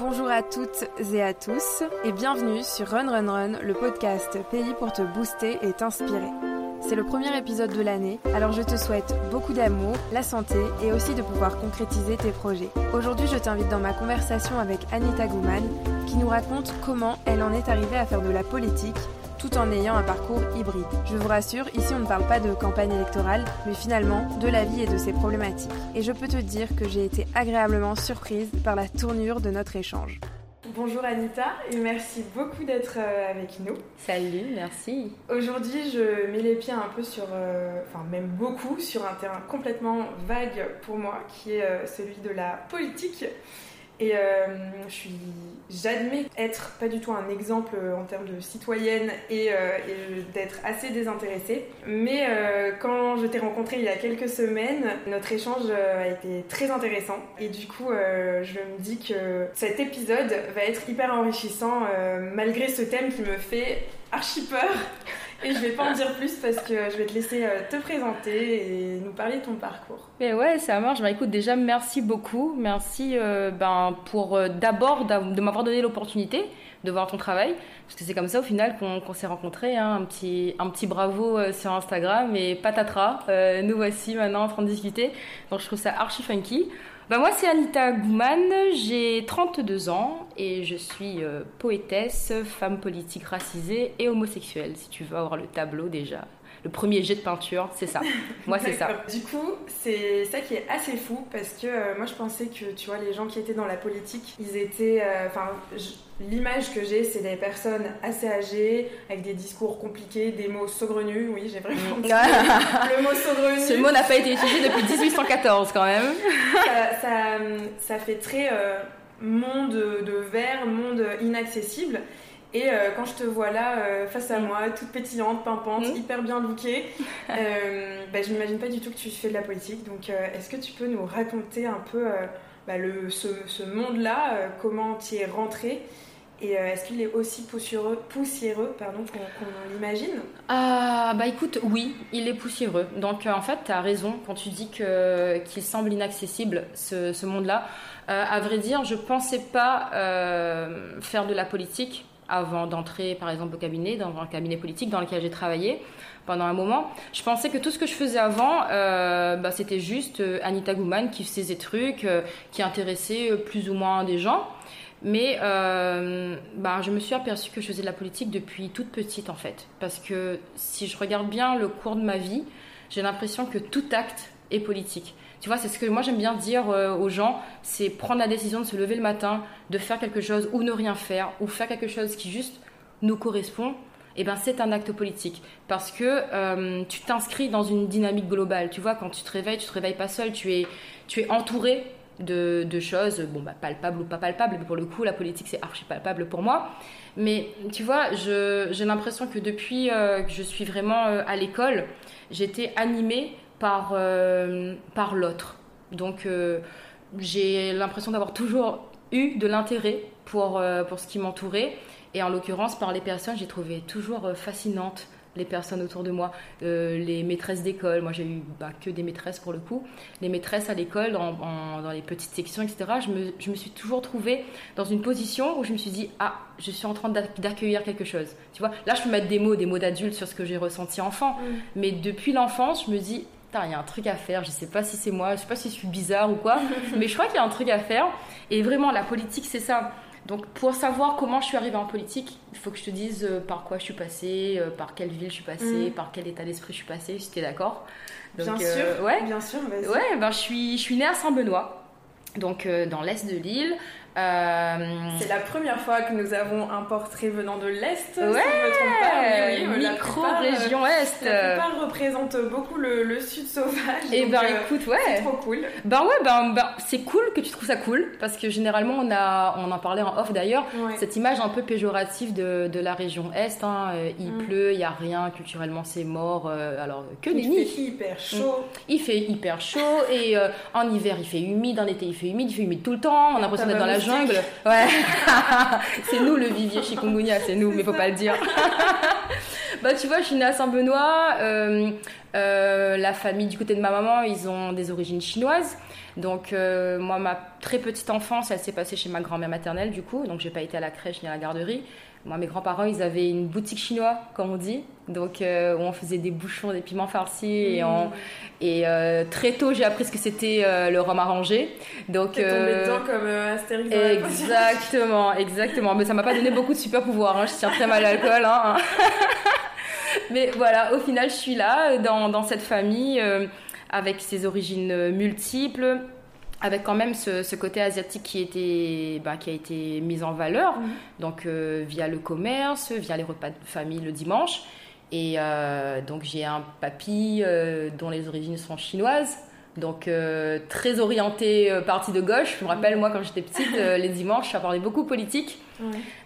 Bonjour à toutes et à tous et bienvenue sur Run Run Run, le podcast Pays pour te booster et t'inspirer. C'est le premier épisode de l'année, alors je te souhaite beaucoup d'amour, la santé et aussi de pouvoir concrétiser tes projets. Aujourd'hui, je t'invite dans ma conversation avec Anita Gouman qui nous raconte comment elle en est arrivée à faire de la politique tout en ayant un parcours hybride. Je vous rassure, ici on ne parle pas de campagne électorale, mais finalement de la vie et de ses problématiques. Et je peux te dire que j'ai été agréablement surprise par la tournure de notre échange. Bonjour Anita et merci beaucoup d'être euh, avec nous. Salut, merci. Aujourd'hui, je mets les pieds un peu sur, euh, enfin même beaucoup, sur un terrain complètement vague pour moi, qui est euh, celui de la politique. Et euh, j'admets être pas du tout un exemple en termes de citoyenne et, euh, d'être assez désintéressée. Mais euh, quand je t'ai rencontré il y a quelques semaines, notre échange euh, a été très intéressant. Et du coup, euh, je me dis que cet épisode va être hyper enrichissant euh, malgré ce thème qui me fait archi peur. Et je vais pas en dire plus parce que je vais te laisser euh, te présenter et nous parler de ton parcours. Mais ouais, ça marche. Bah, écoute, déjà, merci beaucoup. Merci euh, ben, pour euh, d'abord de m'avoir donné l'opportunité de voir ton travail. Parce que c'est comme ça, au final, qu'on s'est rencontrés. Hein. Un, petit, un petit bravo sur Instagram et patatras. Nous voici maintenant en train de discuter. Donc, je trouve ça archi funky. Bah, moi, c'est Anita Gouman. J'ai 32 ans et je suis euh, poétesse, femme politique racisée et homosexuelle. Si tu veux avoir le tableau déjà. Le premier jet de peinture, c'est ça. Moi, c'est ça. Du coup, c'est ça qui est assez fou parce que euh, moi je pensais que tu vois les gens qui étaient dans la politique, ils étaient euh, enfin l'image que j'ai c'est des personnes assez âgées avec des discours compliqués, des mots saugrenus. Oui, j'ai vraiment dit le mot saugrenu. Ce mot n'a pas été utilisé depuis 1814 quand même. ça, ça, ça fait très euh, monde de verre, monde inaccessible. Et euh, quand je te vois là, euh, face à Mm. moi, toute pétillante, pimpante, Mm. hyper bien lookée, euh, bah, je n'imagine pas du tout que tu fais de la politique. Donc, euh, est-ce que tu peux nous raconter un peu bah, le, ce, ce monde-là, comment tu y es rentré et est-ce qu'il est aussi poussiéreux, poussiéreux pardon, qu'on l'imagine Ah bah écoute, oui, il est poussiéreux. Donc en fait, tu as raison quand tu dis que qu'il semble inaccessible ce, ce monde-là. À vrai dire, je pensais pas faire de la politique avant d'entrer par exemple au cabinet, dans un cabinet politique dans lequel j'ai travaillé pendant un moment. Je pensais que tout ce que je faisais avant, euh, bah, c'était juste euh, Anita Gouman qui faisait des trucs, euh, qui intéressait plus ou moins des gens. Mais bah, je me suis aperçue que je faisais de la politique depuis toute petite en fait. Parce que si je regarde bien le cours de ma vie, j'ai l'impression que tout acte est politique. Tu vois, c'est ce que moi j'aime bien dire euh, aux gens, c'est prendre la décision de se lever le matin, de faire quelque chose ou ne rien faire, ou faire quelque chose qui juste nous correspond. Et ben c'est un acte politique parce que euh, tu t'inscris dans une dynamique globale. Tu vois, quand tu te réveilles, tu te réveilles pas seul, tu es, tu es entouré de, choses, bon, bah, palpables ou pas palpables, pour le coup, la politique, c'est archi palpable pour moi. Mais tu vois, j'ai l'impression que depuis euh, que je suis vraiment à l'école, j'étais animée par, euh, par l'autre. Donc, euh, j'ai l'impression d'avoir toujours eu de l'intérêt pour, euh, pour ce qui m'entourait. Et en l'occurrence, par les personnes, j'ai trouvé toujours fascinantes les personnes autour de moi, les maîtresses d'école. Moi, j'ai eu bah, que des maîtresses pour le coup. Les maîtresses à l'école, en- en- dans les petites sections, etc. Je me, je me suis toujours trouvée dans une position où je me suis dit ah, je suis en train d'ac- d'accueillir quelque chose. Tu vois, là, je peux mettre des mots, des mots d'adulte sur ce que j'ai ressenti enfant. Mais depuis l'enfance, je me dis il y a un truc à faire. Je sais pas si c'est moi, je sais pas si je suis bizarre ou quoi, mais je crois qu'il y a un truc à faire. Et vraiment, la politique, c'est ça. Donc, pour savoir comment je suis arrivée en politique, il faut que je te dise euh, par quoi je suis passée, euh, par quelle ville je suis passée, Mhm. par quel état d'esprit je suis passée, si t'es d'accord. Bien sûr, euh, ouais. bien sûr, vas-y. Ouais, ben, je, suis, je suis née à Saint-Benoît, donc euh, dans l'est de l'île. Euh, C'est la première fois que nous avons un portrait venant de l'Est, si je me trompe pas. Oui, plupart, euh, micro-région Est. La plupart représentent beaucoup le, le sud sauvage. Et donc, ben euh, écoute, c'est ouais. trop cool. Ben ouais, ben, ben, c'est cool que tu trouves ça cool, parce que généralement, on, a, on en parlait en off d'ailleurs, Ouais. cette image un peu péjorative de, de la région Est. hein, il Mm. pleut, il n'y a rien, culturellement c'est mort, euh, alors que Il nenni. fait hyper chaud. Il fait hyper chaud et euh, en hiver il fait humide, en été il fait humide, il fait humide tout le temps, on a l'impression d'être dans la jungle. Ouais, c'est nous le vivier chikungunya, c'est nous, mais faut pas le dire. bah tu vois, je suis née à Saint-Benoît, euh, la famille du côté de ma maman, ils ont des origines chinoises. Donc, moi, ma très petite enfance, elle s'est passée chez ma grand-mère maternelle, du coup. Donc, j'ai pas été à la crèche ni à la garderie. Moi, mes grands-parents, ils avaient une boutique chinoise, comme on dit, donc euh, où on faisait des bouchons, des piments farcis. Et, mmh. et euh, très tôt, j'ai appris ce que c'était euh, le rhum arrangé. Donc, tombé dedans comme Astérix Exactement, exactement. Mais ça m'a pas donné beaucoup de super pouvoirs. Hein. Je tiens très mal à l'alcool. Hein. Mais voilà, au final, je suis là, dans, dans cette famille, avec ses origines multiples avec quand même ce, côté asiatique qui, était, bah, qui a été mis en valeur, mhm. donc euh, via le commerce, via les repas de famille le dimanche. Et euh, donc j'ai un papy euh, dont les origines sont chinoises, donc très orienté parti de gauche. Je me rappelle, mhm. moi, quand j'étais petite, les dimanches, ça parlait beaucoup politique.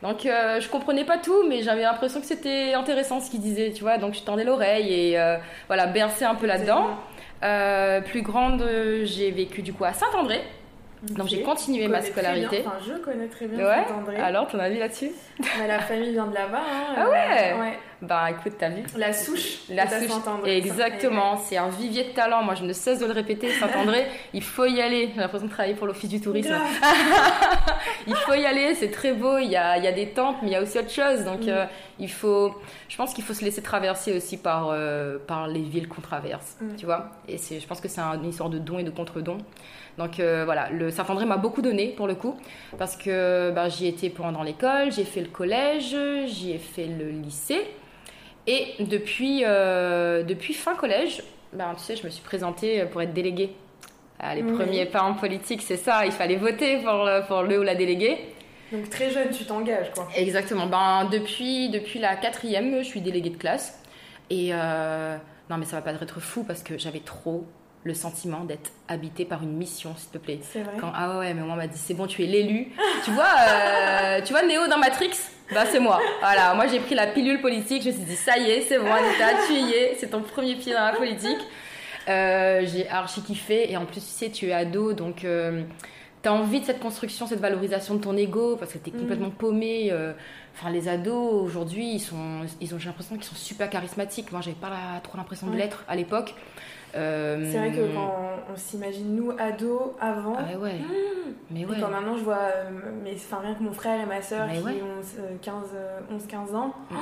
Donc je comprenais pas tout, mais j'avais l'impression que c'était intéressant ce qu'il disait, tu vois. Donc je tendais l'oreille et voilà, bercer un peu là-dedans. Euh, plus grande, j'ai vécu du coup à Saint-André. Donc j'ai continué ma scolarité. Enfin, je connais très bien Saint-André. Alors, ton avis là-dessus? La famille vient de là-bas. Hein, ah ouais, ouais. Bah écoute, t'as vu La souche. La souche. Exactement. C'est un vivier de talent. Moi, je ne cesse de le répéter. Saint-André, il faut y aller. J'ai l'impression de travailler pour l'office du tourisme. il faut y aller. C'est très beau. Il y, a, il y a des temples, mais il y a aussi autre chose. Donc, mm. euh, il faut. Je pense qu'il faut se laisser traverser aussi par, euh, par les villes qu'on traverse. Mm. Tu vois Et je pense que c'est une histoire de don et de contre-don. Donc euh, voilà, le Saint-André m'a beaucoup donné pour le coup, parce que bah, j'y étais pendant l'école, j'ai fait le collège, j'y ai fait le lycée. Et depuis, euh, depuis fin collège, ben, tu sais, je me suis présentée pour être déléguée. Ah, les premiers pas en politique, c'est ça, il fallait voter pour le, pour le ou la déléguée. Donc très jeune, tu t'engages quoi. Exactement. Ben, depuis, depuis la quatrième, je suis déléguée de classe. Et euh, non, mais ça va pas être fou parce que j'avais trop le sentiment d'être habité par une mission, s'il te plaît. C'est vrai. Quand, ah ouais, mais moi m'a dit c'est bon, tu es l'élu. tu vois, euh, tu vois Néo dans Matrix? Bah c'est moi. Voilà, moi j'ai pris la pilule politique. Je me suis dit ça y est, c'est bon, Anita, tu y es. C'est ton premier pied dans la politique. Euh, j'ai archi kiffé et en plus tu sais, tu es ado, donc euh, tu as envie de cette construction, cette valorisation de ton ego parce que tu es mm. complètement paumé. Enfin, les ados aujourd'hui, ils sont, ils ont, j'ai l'impression qu'ils sont super charismatiques. Moi, j'avais pas trop l'impression de l'être à l'époque. Euh, c'est vrai que quand on, s'imagine nous ados avant, ah ouais. Mmh. mais ouais. Et quand maintenant je vois, euh, mais enfin rien que mon frère et ma soeur qui ont 15, 11, 15 ans, mmh.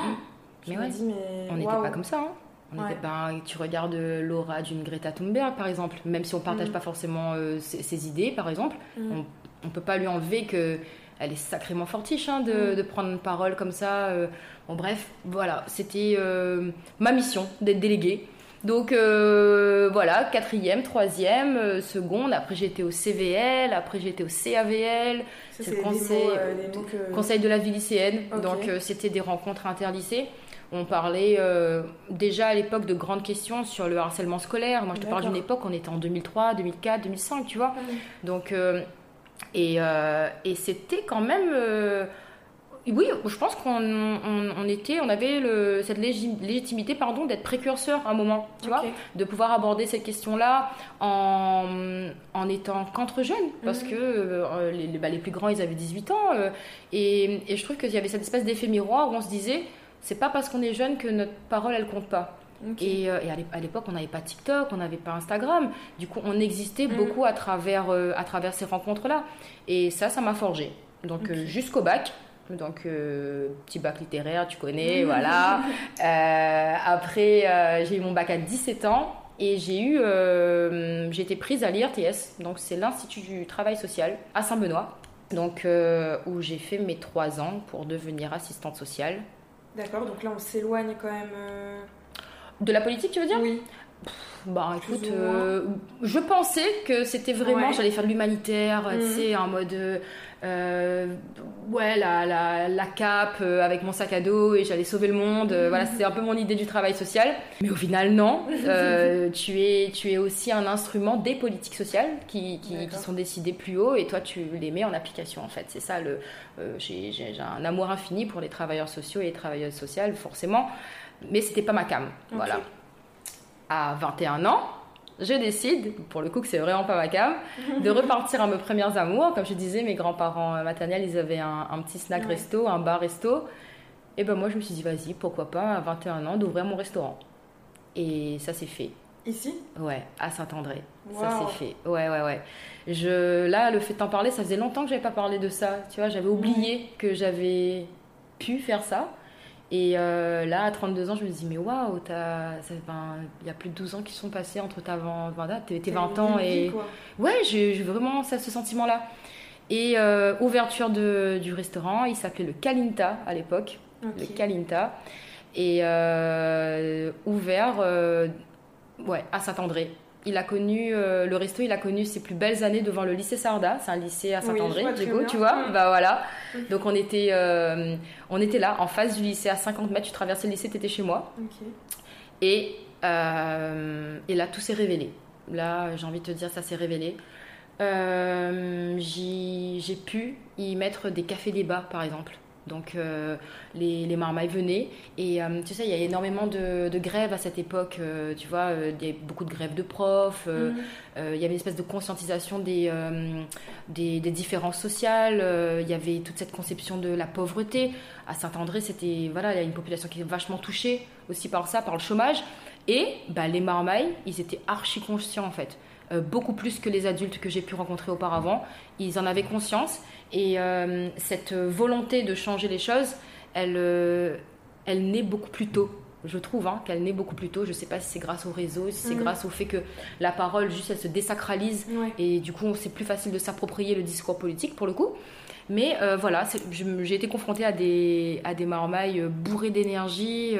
je me dis mais on n'était pas comme ça. Hein. On était, ben, tu regardes Laura d'une Greta Thunberg par exemple, même si on partage mmh. pas forcément euh, ses, idées par exemple, on, on peut pas lui enlever que elle est sacrément fortiche hein, de, de, prendre une parole comme ça. bon bref, voilà, c'était ma mission d'être déléguée. Donc euh, voilà, quatrième, troisième, euh, seconde. Après j'étais au CVL, après j'étais au CAVL, c'est le conseil, euh, conseil de la vie lycéenne. Donc c'était des rencontres interlycées. On parlait déjà à l'époque de grandes questions sur le harcèlement scolaire. Moi je te parle d'une époque, on était en 2003, 2004, 2005, tu vois. Donc et, et c'était quand même oui, je pense qu'on était, on avait le, cette légitimité pardon, d'être précurseur à un moment, tu vois, de pouvoir aborder cette question-là en, en étant qu'entre jeunes, parce mhm. que euh, les, bah, les, plus grands, ils avaient 18 ans, euh, et, et, je trouve qu'il y avait cette espèce d'effet miroir où on se disait, c'est pas parce qu'on est jeune que notre parole, elle compte pas. Et, euh, et, à l'époque, on n'avait pas TikTok, on n'avait pas Instagram. Du coup, on existait mhm. beaucoup à travers, à travers ces rencontres-là. Et ça, ça m'a forgé. Donc, jusqu'au bac, donc euh, petit bac littéraire, tu connais, voilà. Euh, après, euh, j'ai eu mon bac à 17 ans et j'ai eu, j'ai été prise à l'IRTS, donc c'est l'Institut du Travail Social à Saint-Benoît, donc où j'ai fait mes trois ans pour devenir assistante sociale. D'accord, donc là on s'éloigne quand même. De la politique, tu veux dire Oui. bah écoute, je pensais que c'était vraiment, j'allais faire de l'humanitaire, tu mhm. sais, en mode euh, ouais, la, la, la cape euh, avec mon sac à dos et j'allais sauver le monde. Euh, voilà, c'était un peu mon idée du travail social. Mais au final, non. tu, es, tu es aussi un instrument des politiques sociales qui, qui, qui, sont décidées plus haut et toi, tu les mets en application en fait. C'est ça, le, j'ai, un amour infini pour les travailleurs sociaux et les travailleuses sociales, forcément. Mais c'était pas ma cam. Voilà. À 21 ans, je décide, pour le coup que c'est vraiment pas ma cam, de repartir à mes premières amours. Comme je disais, mes grands-parents maternels, ils avaient un, petit snack resto, un bar resto. Et ben moi, je me suis dit, vas-y, pourquoi pas, à 21 ans, d'ouvrir mon restaurant. Et ça s'est fait. Ici? Ouais, à Saint-André. Ça s'est fait. Ouais, ouais, ouais. Je, là, le fait de t'en parler, ça faisait longtemps que j'avais pas parlé de ça. Tu vois, j'avais oublié que j'avais pu faire ça. Et euh, là, à 32 ans, je me dis, mais waouh, il y a plus de 12 ans qui sont passés entre ta 20, 20 ans et. Ouais, j'ai vraiment ça, ce sentiment-là. Et euh, ouverture de, du restaurant, il s'appelait le Kalinta à l'époque. Le Kalinta. Et euh, ouvert ouais, à Saint-André. Il a connu, euh, le resto, il a connu ses plus belles années devant le lycée Sarda. C'est un lycée à Saint-André, oui, tu vois. Bah voilà. Donc on était, euh, on était là, en face du lycée, à 50 mètres. Tu traversais le lycée, tu étais chez moi. Et, euh, et là, tout s'est révélé. Là, j'ai envie de te dire, ça s'est révélé. j'ai pu y mettre des cafés-débats, par exemple. Donc euh, les, les, marmailles venaient et euh, tu sais il y a énormément de, grèves à cette époque, euh, tu vois, des, beaucoup de grèves de profs, mhm. il y avait une espèce de conscientisation des, des, différences sociales, il y avait toute cette conception de la pauvreté. À Saint-André c'était voilà il y a une population qui est vachement touchée aussi par ça, par le chômage et bah, les marmailles ils étaient archi conscients en fait. Beaucoup plus que les adultes que j'ai pu rencontrer auparavant. Ils en avaient conscience et euh, cette volonté de changer les choses, elle, euh, elle naît beaucoup plus tôt. Je trouve hein, qu'elle naît beaucoup plus tôt. Je ne sais pas si c'est grâce au réseau, si c'est mhm. grâce au fait que la parole, juste, elle se désacralise. Et du coup, c'est plus facile de s'approprier le discours politique, pour le coup. Mais euh, voilà, j'ai été confrontée à des, à des marmailles bourrées d'énergie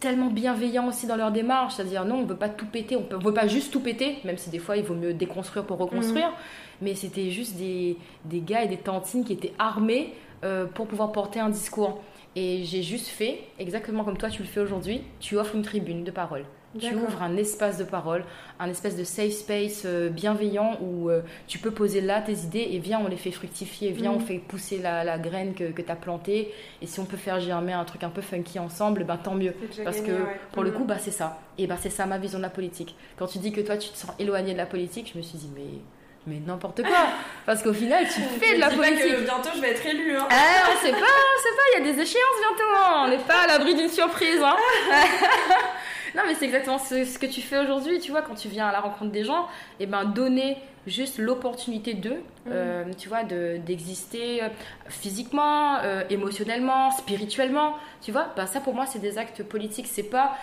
tellement bienveillants aussi dans leur démarche, c'est-à-dire non, on ne veut pas tout péter, on ne veut pas juste tout péter, même si des fois il vaut mieux déconstruire pour reconstruire, mhm. mais c'était juste des, des, gars et des tantines qui étaient armés euh, pour pouvoir porter un discours. Et j'ai juste fait, exactement comme toi tu le fais aujourd'hui, tu offres une tribune de parole. Tu ouvres un espace de parole, un espèce de safe space euh, bienveillant où euh, tu peux poser là tes idées et viens, on les fait fructifier, viens, on mm. fait pousser la, graine que, que tu as plantée. Et si on peut faire germer un truc un peu funky ensemble, ben, tant mieux. Parce que pour le mm. coup, bah, c'est ça. Et bah, c'est ça ma vision de la politique. Quand tu dis que toi, tu te sens éloigné de la politique, je me suis dit, mais mais n'importe quoi. Parce qu'au final, tu fais de la politique. que bientôt je vais être élue. Hein. Ah, on sait pas, on sait pas, il y a des échéances bientôt. Hein. On n'est pas à l'abri d'une surprise. Hein. Non, mais c'est exactement ce, que tu fais aujourd'hui, tu vois, quand tu viens à la rencontre des gens, et eh ben donner juste l'opportunité d'eux, mhm. euh, tu vois, d'exister euh, physiquement, euh, émotionnellement, spirituellement, tu vois. Ben, ça pour moi c'est des actes politiques, c'est pas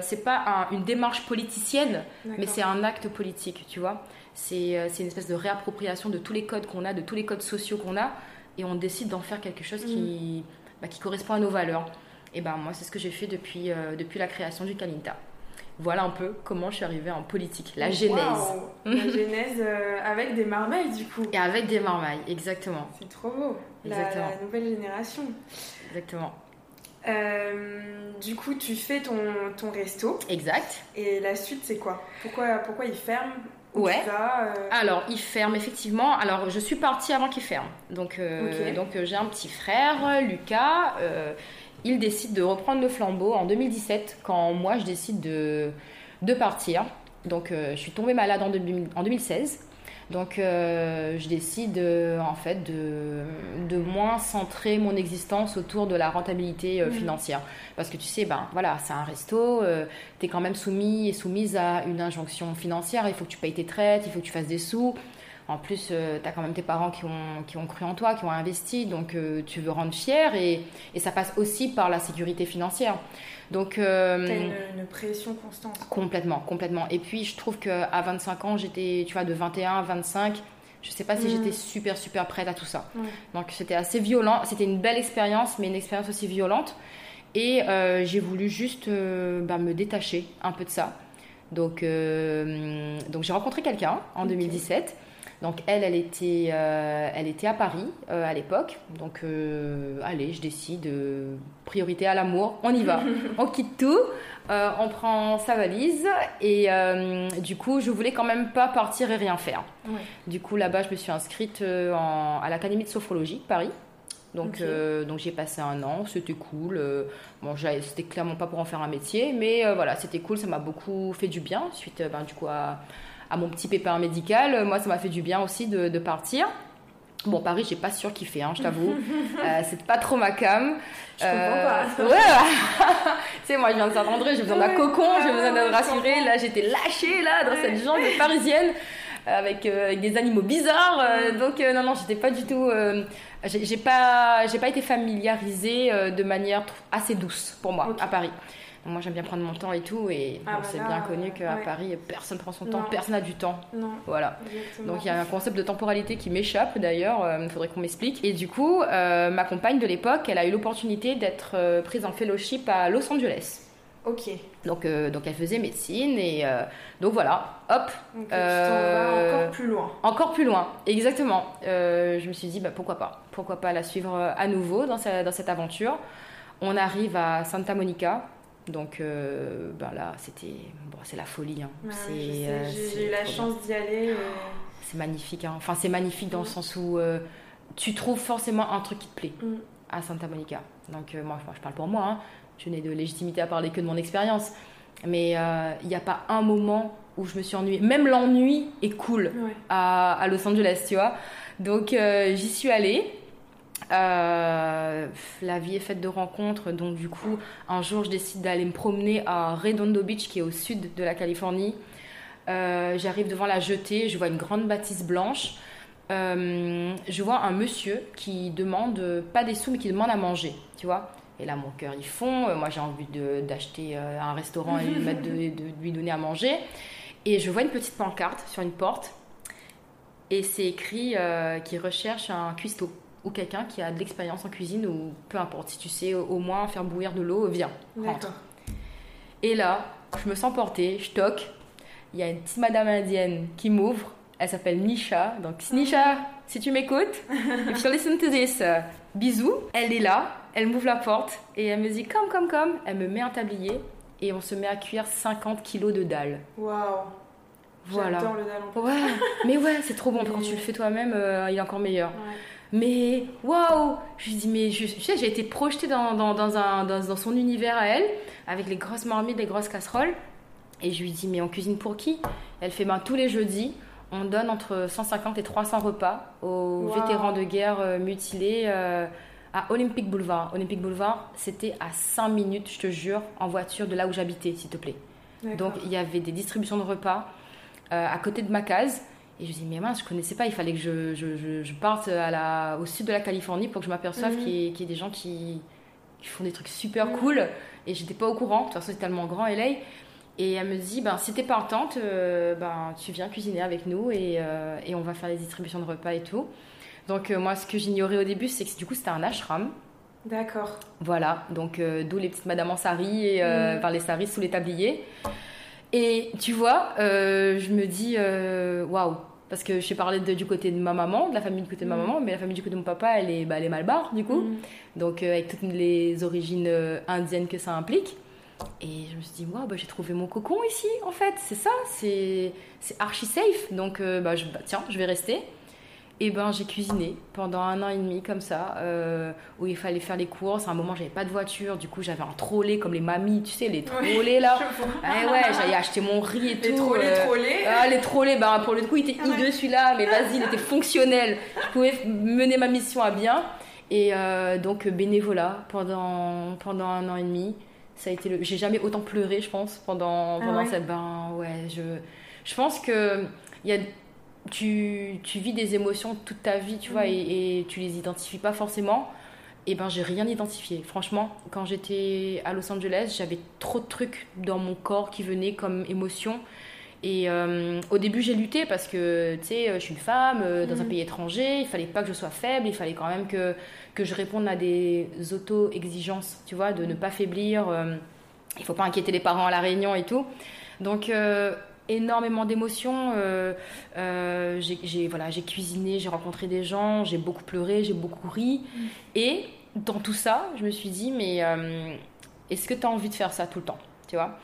c'est pas une démarche politicienne, mais c'est un acte politique, tu vois. C'est une espèce de réappropriation de tous les codes qu'on a, de tous les codes sociaux qu'on a, et on décide d'en faire quelque chose qui, mhm. bah, qui correspond à nos valeurs. Et ben moi, c'est ce que j'ai fait depuis, euh, depuis la création du Kalinta. Voilà un peu comment je suis arrivée en politique, la genèse. la genèse euh, avec des marmailles du coup. Et avec des marmailles, exactement. C'est trop beau. Exactement. La, nouvelle génération. Exactement. Euh, du coup, tu fais ton, ton resto. Exact. Et la suite, c'est quoi? Pourquoi, pourquoi il ferme Ouais. Alors, il ferme effectivement. Alors, je suis partie avant qu'il ferme. Donc, donc j'ai un petit frère, Lucas il décide de reprendre le flambeau en 2017 quand moi je décide de, de partir. Donc euh, je suis tombée malade en, en 2016. Donc euh, je décide euh, en fait de, de, moins centrer mon existence autour de la rentabilité mmh. financière. Parce que tu sais, ben voilà, c'est un resto, tu es quand même soumis et soumise à une injonction financière, il faut que tu payes tes traites, il faut que tu fasses des sous. En plus, euh, tu as quand même tes parents qui ont, qui ont cru en toi, qui ont investi, donc euh, tu veux rendre fier et, et, ça passe aussi par la sécurité financière. Donc, euh, as une, une, pression constante. Complètement, complètement. Et puis, je trouve qu'à 25 ans, j'étais, tu vois, de 21 à 25, je sais pas si mm. j'étais super, super prête à tout ça. Donc, c'était assez violent. C'était une belle expérience, mais une expérience aussi violente. Et euh, j'ai voulu juste bah, me détacher un peu de ça. Donc, donc j'ai rencontré quelqu'un en 2017 donc elle, elle était, euh, elle était à Paris euh, à l'époque. Donc euh, allez, je décide, priorité à l'amour, on y va. on quitte tout, on prend sa valise et du coup, je voulais quand même pas partir et rien faire. Du coup, là-bas, je me suis inscrite à l'Académie de sophrologie Paris. Donc, donc j'ai passé un an, c'était cool. bon, c'était clairement pas pour en faire un métier, mais voilà, c'était cool, ça m'a beaucoup fait du bien suite, ben, du coup, à, à mon petit pépin médical. Moi, ça m'a fait du bien aussi de, partir. Bon, Paris, j'ai pas sûr kiffé, hein, je t'avoue. euh, c'est pas trop ma cam. Je euh, comprends pas. Ouais, tu sais, moi, je viens de Saint-André, j'ai besoin d'un cocon, j'ai besoin d'être rassurée. Là, j'étais lâchée, là, dans cette jungle parisienne, avec, euh, avec, des animaux bizarres. Euh, donc, non, non, j'étais pas du tout. j'ai pas, j'ai pas été familiarisée de manière assez douce pour moi à Paris. Moi, j'aime bien prendre mon temps et tout, et ah, c'est bien connu qu'à Paris, personne prend son temps, personne n'a du temps. Non, voilà. Donc il y a un concept de temporalité qui m'échappe d'ailleurs, il euh, faudrait qu'on m'explique. Et du coup, euh, ma compagne de l'époque, elle a eu l'opportunité d'être euh, prise en fellowship à Los Angeles. Ok. Donc, donc elle faisait médecine et donc voilà, hop. Donc, tu encore plus loin. Encore plus loin, exactement. je me suis dit bah, pourquoi pas, pourquoi pas la suivre à nouveau dans, dans cette aventure. On arrive à Santa Monica, donc euh, ben là, c'était bon, c'est la folie. Hein. Euh, j'ai eu la chance d'y aller. Euh. C'est magnifique. Hein. Enfin, c'est magnifique dans le sens où tu trouves forcément un truc qui te plaît mm. à Santa Monica. Donc moi, je parle pour moi. Hein. Je n'ai de légitimité à parler que de mon expérience. Mais il n'y a pas un moment où je me suis ennuyée. Même l'ennui est cool à, à, Los Angeles, tu vois. Donc j'y suis allée. Euh, la vie est faite de rencontres, donc du coup, un jour, je décide d'aller me promener à Redondo Beach, qui est au sud de la Californie. Euh, j'arrive devant la jetée, je vois une grande bâtisse blanche. Euh, je vois un monsieur qui demande, pas des sous, mais qui demande à manger, tu vois. Et là, mon cœur, il fond. Moi, j'ai envie d'acheter un restaurant et de, de, lui donner à manger. Et je vois une petite pancarte sur une porte. Et c'est écrit qu'il recherche un cuistot ou quelqu'un qui a de l'expérience en cuisine ou peu importe, si tu sais au moins faire bouillir de l'eau, viens, rentre. Et là, je me sens portée, je toque. Il y a une petite madame indienne qui m'ouvre. Elle s'appelle Nisha. Donc, Nisha, si tu m'écoutes, if you listen to this, bisous. Elle est là, elle m'ouvre la porte et elle me dit comme, comme, comme. Elle me met un tablier et on se met à cuire 50 kilos de dalle. Waouh! Voilà. J'adore le dalle en Ouais, mais ouais, c'est trop bon. Quand tu le fais toi-même, euh, il est encore meilleur. Ouais mais waouh Je lui dis, mais je, sais, j'ai été projetée dans, dans, dans, un, dans, son univers à elle, avec les grosses marmites, les grosses casseroles. Et je lui dis, mais on cuisine pour qui? Elle fait, ben tous les jeudis, on donne entre 150 et 300 repas aux vétérans de guerre euh, mutilés euh, à Olympic Boulevard. Olympic Boulevard, c'était à 5 minutes, je te jure, en voiture de là où j'habitais, s'il te plaît. Donc il y avait des distributions de repas euh, à côté de ma case. Et je me dis, mais mince, je connaissais pas, il fallait que je, je, je, parte à la, au sud de la Californie pour que je m'aperçoive mhm. qu'il y, y, ait des gens qui, qui font des trucs super mhm. cool. Et j'étais pas au courant, de toute façon c'est tellement grand LA. Et elle me dit, ben, si t'es partante, euh, ben, tu viens cuisiner avec nous et, euh, et, on va faire les distributions de repas et tout. Donc euh, moi, ce que j'ignorais au début, c'est que du coup c'était un ashram. D'accord. Voilà, donc d'où les petites madames en sari et mhm. les saris sous les tabliers. Et tu vois, je me dis, waouh, parce que suis parlé de, du côté de ma maman, de la famille du côté de ma mm. maman, mais la famille du côté de mon papa, elle est, bah, elle est malbar, du coup. Mm. Donc, euh, avec toutes les origines euh, indiennes que ça implique. Et je me suis dit, moi, bah, j'ai trouvé mon cocon ici, en fait. C'est ça, c'est archi safe. Donc, euh, bah, je, bah, tiens, je vais rester. Et ben j'ai cuisiné pendant un an et demi comme ça, euh, où il fallait faire les courses. À un moment, j'avais pas de voiture, du coup j'avais un trolley comme les mamies, tu sais, les trolley là. Ah ouais, j'allais acheter mon riz et tout. Les trolley, euh, trolley. Ah, les trolley, bah, pour le coup, il était hideux celui-là, mais vas-y, il était fonctionnel. Je pouvais mener ma mission à bien. Et euh, donc bénévolat pendant, pendant un an et demi. Ça a été le... J'ai jamais autant pleuré, je pense, pendant, ah pendant cette. Ben ouais, je, je pense que. Il y a tu, tu, vis des émotions toute ta vie, tu vois, mhm. et, et, tu les identifies pas forcément. Et ben, j'ai rien identifié. Franchement, quand j'étais à Los Angeles, j'avais trop de trucs dans mon corps qui venaient comme émotion. Et euh, au début, j'ai lutté parce que, tu sais, je suis une femme euh, dans un mhm. pays étranger, il fallait pas que je sois faible, il fallait quand même que, que je réponde à des auto-exigences, tu vois, de ne pas faiblir. Euh, il faut pas inquiéter les parents à la réunion et tout. Donc, énormément d'émotions. Euh, euh, j'ai voilà, cuisiné, j'ai rencontré des gens, j'ai beaucoup pleuré, j'ai beaucoup ri. Mm. Et dans tout ça, je me suis dit, mais euh, est-ce que tu as envie de faire ça tout le temps Tu vois?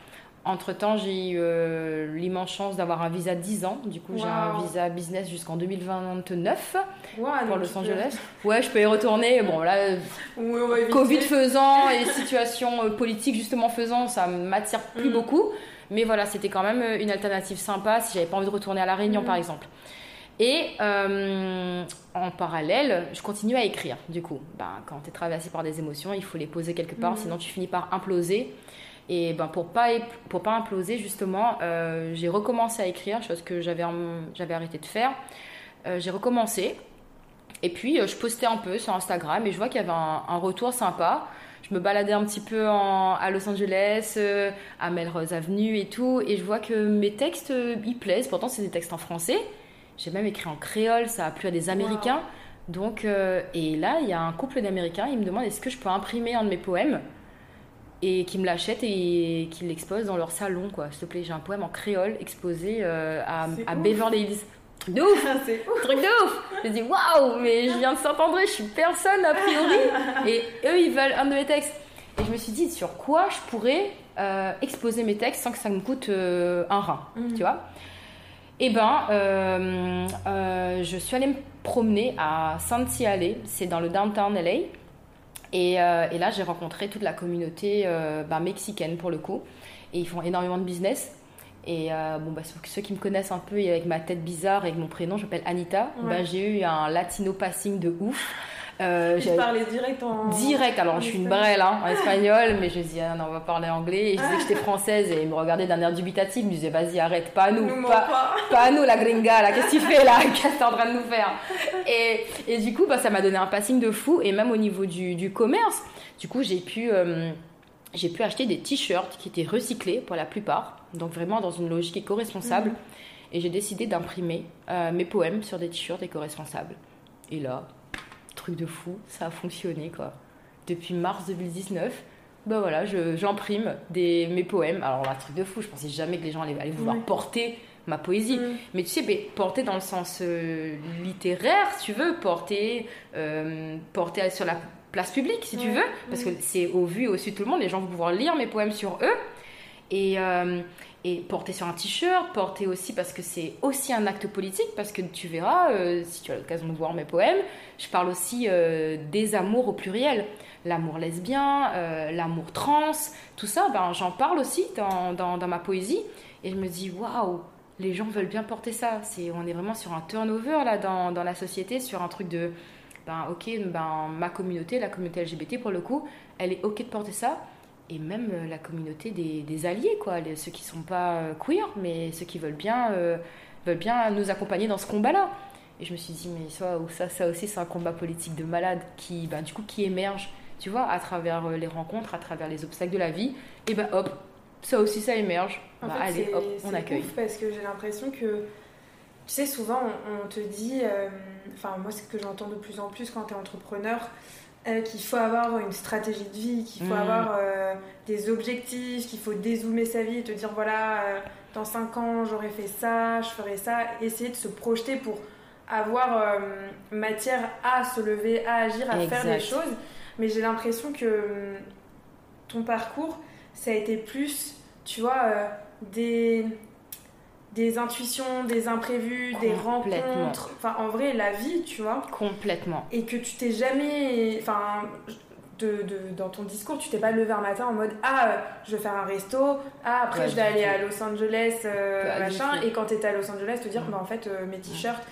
Entre-temps, j'ai eu l'immense chance d'avoir un visa de 10 ans. Du coup, j'ai un visa business jusqu'en 2029 pour Los Angeles. Ouais, je peux y retourner. Bon, là, Covid faisant et situation politique justement faisant, ça m'attire plus mm. beaucoup. Mais voilà, c'était quand même euh, une alternative sympa si j'avais pas envie de retourner à La Réunion, par mhm. exemple. Et euh, en parallèle, je continue à écrire. Du coup, ben, quand tu es traversé par des émotions, il faut les poser quelque part, Mhm. sinon tu finis par imploser. Et ben, pour pas pour pas imploser justement, euh, j'ai recommencé à écrire, chose que j'avais j'avais arrêté de faire. Euh, j'ai recommencé. Et puis je postais un peu sur Instagram et je vois qu'il y avait un, un retour sympa. Je me baladais un petit peu en- à Los Angeles, euh, à Melrose Avenue et tout, et je vois que mes textes euh, ils plaisent. Pourtant c'est des textes en français. J'ai même écrit en créole, ça a plu à des Américains. Donc euh, et là il y a un couple d'Américains, ils me demandent est-ce que je peux imprimer un de mes poèmes? Et qui me l'achètent et qui l'exposent dans leur salon quoi. S'il te plaît, j'ai un poème en créole exposé euh, à. Beverly Hills. Truc de ouf truc de ouf J'ai dit waouh, mais je viens de Saint-André, je suis personne a priori. Et eux, ils veulent un de mes textes. Et je me suis dit sur quoi je pourrais euh, exposer mes textes sans que ça me coûte euh, un rein, Mhm. tu vois? Eh ben, euh, je suis allée me promener à Santi Alley, c'est dans le downtown LA. Et, et là, j'ai rencontré toute la communauté bah, mexicaine pour le coup. Et ils font énormément de business. Et euh, bon, bah, ceux- ceux qui me connaissent un peu et avec ma tête bizarre et avec mon prénom, je m'appelle Anita. Ouais. Bah, j'ai eu un latino passing de ouf. Euh, Je parlais direct en. Direct, alors en je suis une brêle hein, en espagnol, mais je dis ah non, on va parler anglais. Et je disais que j'étais française et ils me regardaient d'un air dubitatif. Ils me disaient vas-y, arrête, pas nous, Nous pas, pas. nous la gringa là, qu'est-ce que tu fais là Qu'est-ce que t'es en train de nous faire? Et, et du coup, bah, ça m'a donné un passing de fou. Et même au niveau du, du commerce, du coup, j'ai pu, euh, j'ai pu acheter des t-shirts qui étaient recyclés pour la plupart, donc vraiment dans une logique éco-responsable. Mhm. Et j'ai décidé d'imprimer euh, mes poèmes sur des t-shirts éco-responsables. Et là, truc de fou, ça a fonctionné quoi. Depuis mars 2019, bah voilà, j'imprime mes poèmes. Alors là, truc de fou, je pensais jamais que les gens allaient, allaient vouloir porter ma poésie. Mais tu sais, mais porter dans le sens euh, littéraire, si tu veux, porter, euh, porter sur la place publique, si tu veux, parce que c'est au vu et au su de tout le monde, les gens vont pouvoir lire mes poèmes sur eux. Et, euh, et porter sur un t-shirt, porter aussi parce que c'est aussi un acte politique, parce que tu verras, euh, si tu as l'occasion de voir mes poèmes, je parle aussi euh, des amours au pluriel. L'amour lesbien, l'amour trans, tout ça, ben, j'en parle aussi dans, dans, dans ma poésie. Et je me dis, waouh, les gens veulent bien porter ça. C'est, on est vraiment sur un turnover là dans, dans la société, sur un truc de, ben ok, ben, ma communauté, la communauté LGBT pour le coup, elle est ok de porter ça. Et même euh, la communauté des, des alliés, quoi, les- ceux qui sont pas euh, queer, mais ceux qui veulent bien, euh, veulent bien nous accompagner dans ce combat-là. Et je me suis dit, mais ça, ça, ça aussi, c'est un combat politique de malade qui, ben, du coup, qui émerge, tu vois, à travers euh, les rencontres, à travers les obstacles de la vie. Et ben hop, ça aussi, ça émerge. En Bah, fait, allez, hop, on accueille. ouf parce que j'ai l'impression que, tu sais, souvent on, on te dit, euh, enfin moi c'est ce que j'entends de plus en plus quand tu es entrepreneur, euh, qu'il faut avoir une stratégie de vie, qu'il faut Mhm. avoir euh, des objectifs, qu'il faut dézoomer sa vie et te dire voilà, dans 5 ans j'aurais fait ça, je ferai ça, essayer de se projeter pour avoir matière à se lever, à agir, à faire des choses. Mais j'ai l'impression que hum, ton parcours, ça a été plus, tu vois, des, des intuitions, des imprévus, des rencontres. Enfin, en vrai, la vie, tu vois. Complètement. Et que tu t'es jamais. Enfin. De, de- dans ton discours, tu t'es pas levé un matin en mode Ah, euh, je vais faire un resto, ah, après je vais aller à Los Angeles, euh, machin. Et quand t'étais à Los Angeles, te dire Mm. Bah, en fait, euh, mes t-shirts,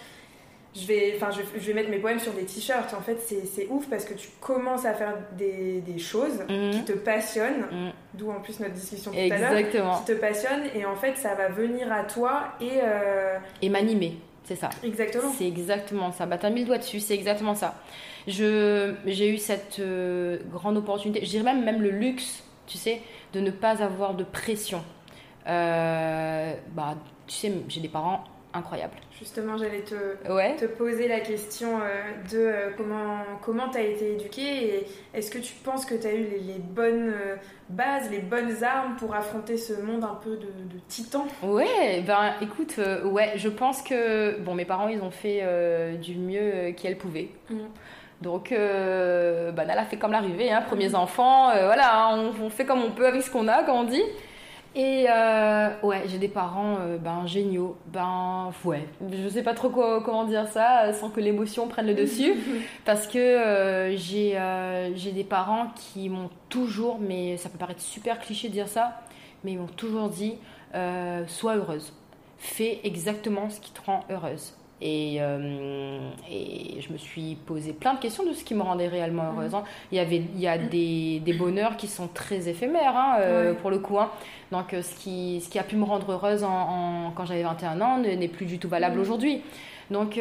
je vais, enfin, je, je vais mettre mes poèmes sur des t-shirts. En fait, c'est ouf parce que tu commences à faire des, des choses Mhm. qui te passionnent, Mhm. d'où en plus notre discussion tout à l'heure, Exactement. qui te passionnent et en fait ça va venir à toi et euh, Et m'animer, c'est ça. exactement. C'est exactement ça. Bah, t'as mis le doigt dessus, c'est exactement ça. J'ai eu cette euh, grande opportunité, je dirais même, même le luxe, tu sais, de ne pas avoir de pression. Euh, bah, tu sais, j'ai des parents incroyables. Justement, j'allais te, Ouais. te poser la question euh, de euh, comment comment t'as été éduquée et est-ce que tu penses que t'as eu les, les bonnes euh, bases, les bonnes armes pour affronter ce monde un peu de, de titan? Ouais, ben écoute, euh, ouais, je pense que bon, mes parents ils ont fait euh, du mieux qu'ils pouvaient. Mm. Donc, euh, ben, elle a fait comme l'arrivée, hein, premiers enfants, voilà, hein, on, on fait comme on peut avec ce qu'on a, comme on dit. Et euh, ouais, j'ai des parents euh, ben, géniaux, ben ouais, je sais pas trop quoi- comment dire ça euh, sans que l'émotion prenne le dessus, parce que euh, j'ai j'ai des parents qui m'ont toujours, mais ça peut paraître super cliché de dire ça, mais ils m'ont toujours dit sois heureuse, fais exactement ce qui te rend heureuse. Et, et, je me suis posé plein de questions de ce qui me rendait réellement heureuse. Hein. Il y, avait, il y a des, des bonheurs qui sont très éphémères, hein, pour le coup. Hein. Donc, ce qui, ce qui a pu me rendre heureuse en, quand j'avais 21 ans n'est plus du tout valable aujourd'hui. Donc,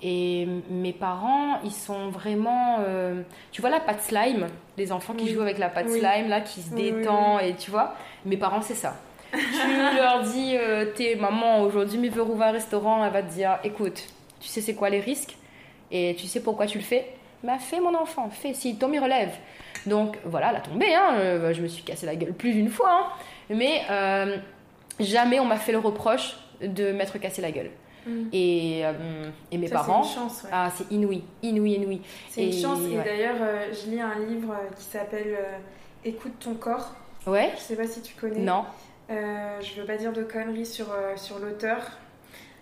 et mes parents, ils sont vraiment. Euh, tu vois la pâte slime Les enfants qui jouent avec la pâte slime, là, qui se détend, et tu vois? Mes parents, c'est ça. Tu leur dis, euh, t'es maman, aujourd'hui, mais veux rouvrir un restaurant, elle va te dire écoute, tu sais c'est quoi les risques Et tu sais pourquoi tu le fais? Bah, fais mon enfant, fais, si tombe, il relève. Donc voilà, la tombée, hein, euh, je me suis cassé la gueule plus d'une fois, hein, mais jamais on m'a fait le reproche de m'être cassé la gueule. Mm. Et, euh, et, mes parents. C'est une chance. Ah, c'est inouï, inouï, inouï. C'est une chance. Et d'ailleurs, euh, je lis un livre euh, qui s'appelle Écoute ton corps. Ouais. Je sais pas si tu connais. Non. Je veux pas dire de conneries sur, sur l'auteur.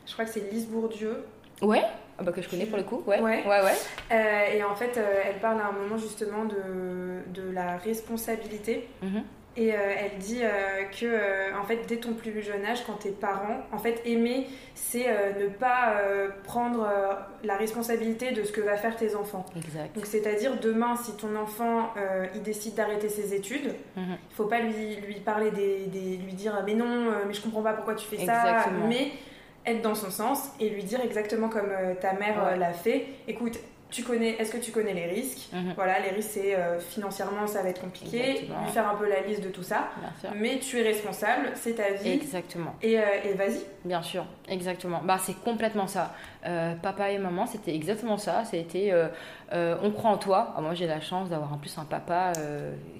Je crois que c'est Lise Bourdieu. Ouais. Ah bah que je connais pour le coup, ouais. Ouais, ouais. ouais. et en fait, elle parle à un moment justement de, de la responsabilité. Mm et euh, elle dit euh, que, euh, en fait, dès ton plus jeune âge, quand t'es parent, en fait, aimer, c'est ne pas prendre la responsabilité de ce que va faire tes enfants. Exact. Donc, c'est-à-dire, demain, si ton enfant, il décide d'arrêter ses études, il faut pas lui, lui parler des, des, lui dire, mais non, mais je comprends pas pourquoi tu fais ça, mais être dans son sens et lui dire exactement comme ta mère l'a fait, écoute, tu connais, est-ce que tu connais les risques mhm. Voilà, les risques, c'est euh, financièrement, ça va être compliqué. Lui faire un peu la liste de tout ça. Mais tu es responsable, c'est ta vie. Exactement. Et, euh, et vas-y. Bien sûr, exactement. Bah, c'est complètement ça. Euh, papa et maman, c'était exactement ça. C'était on croit en toi. Ah, moi, j'ai la chance d'avoir en plus un papa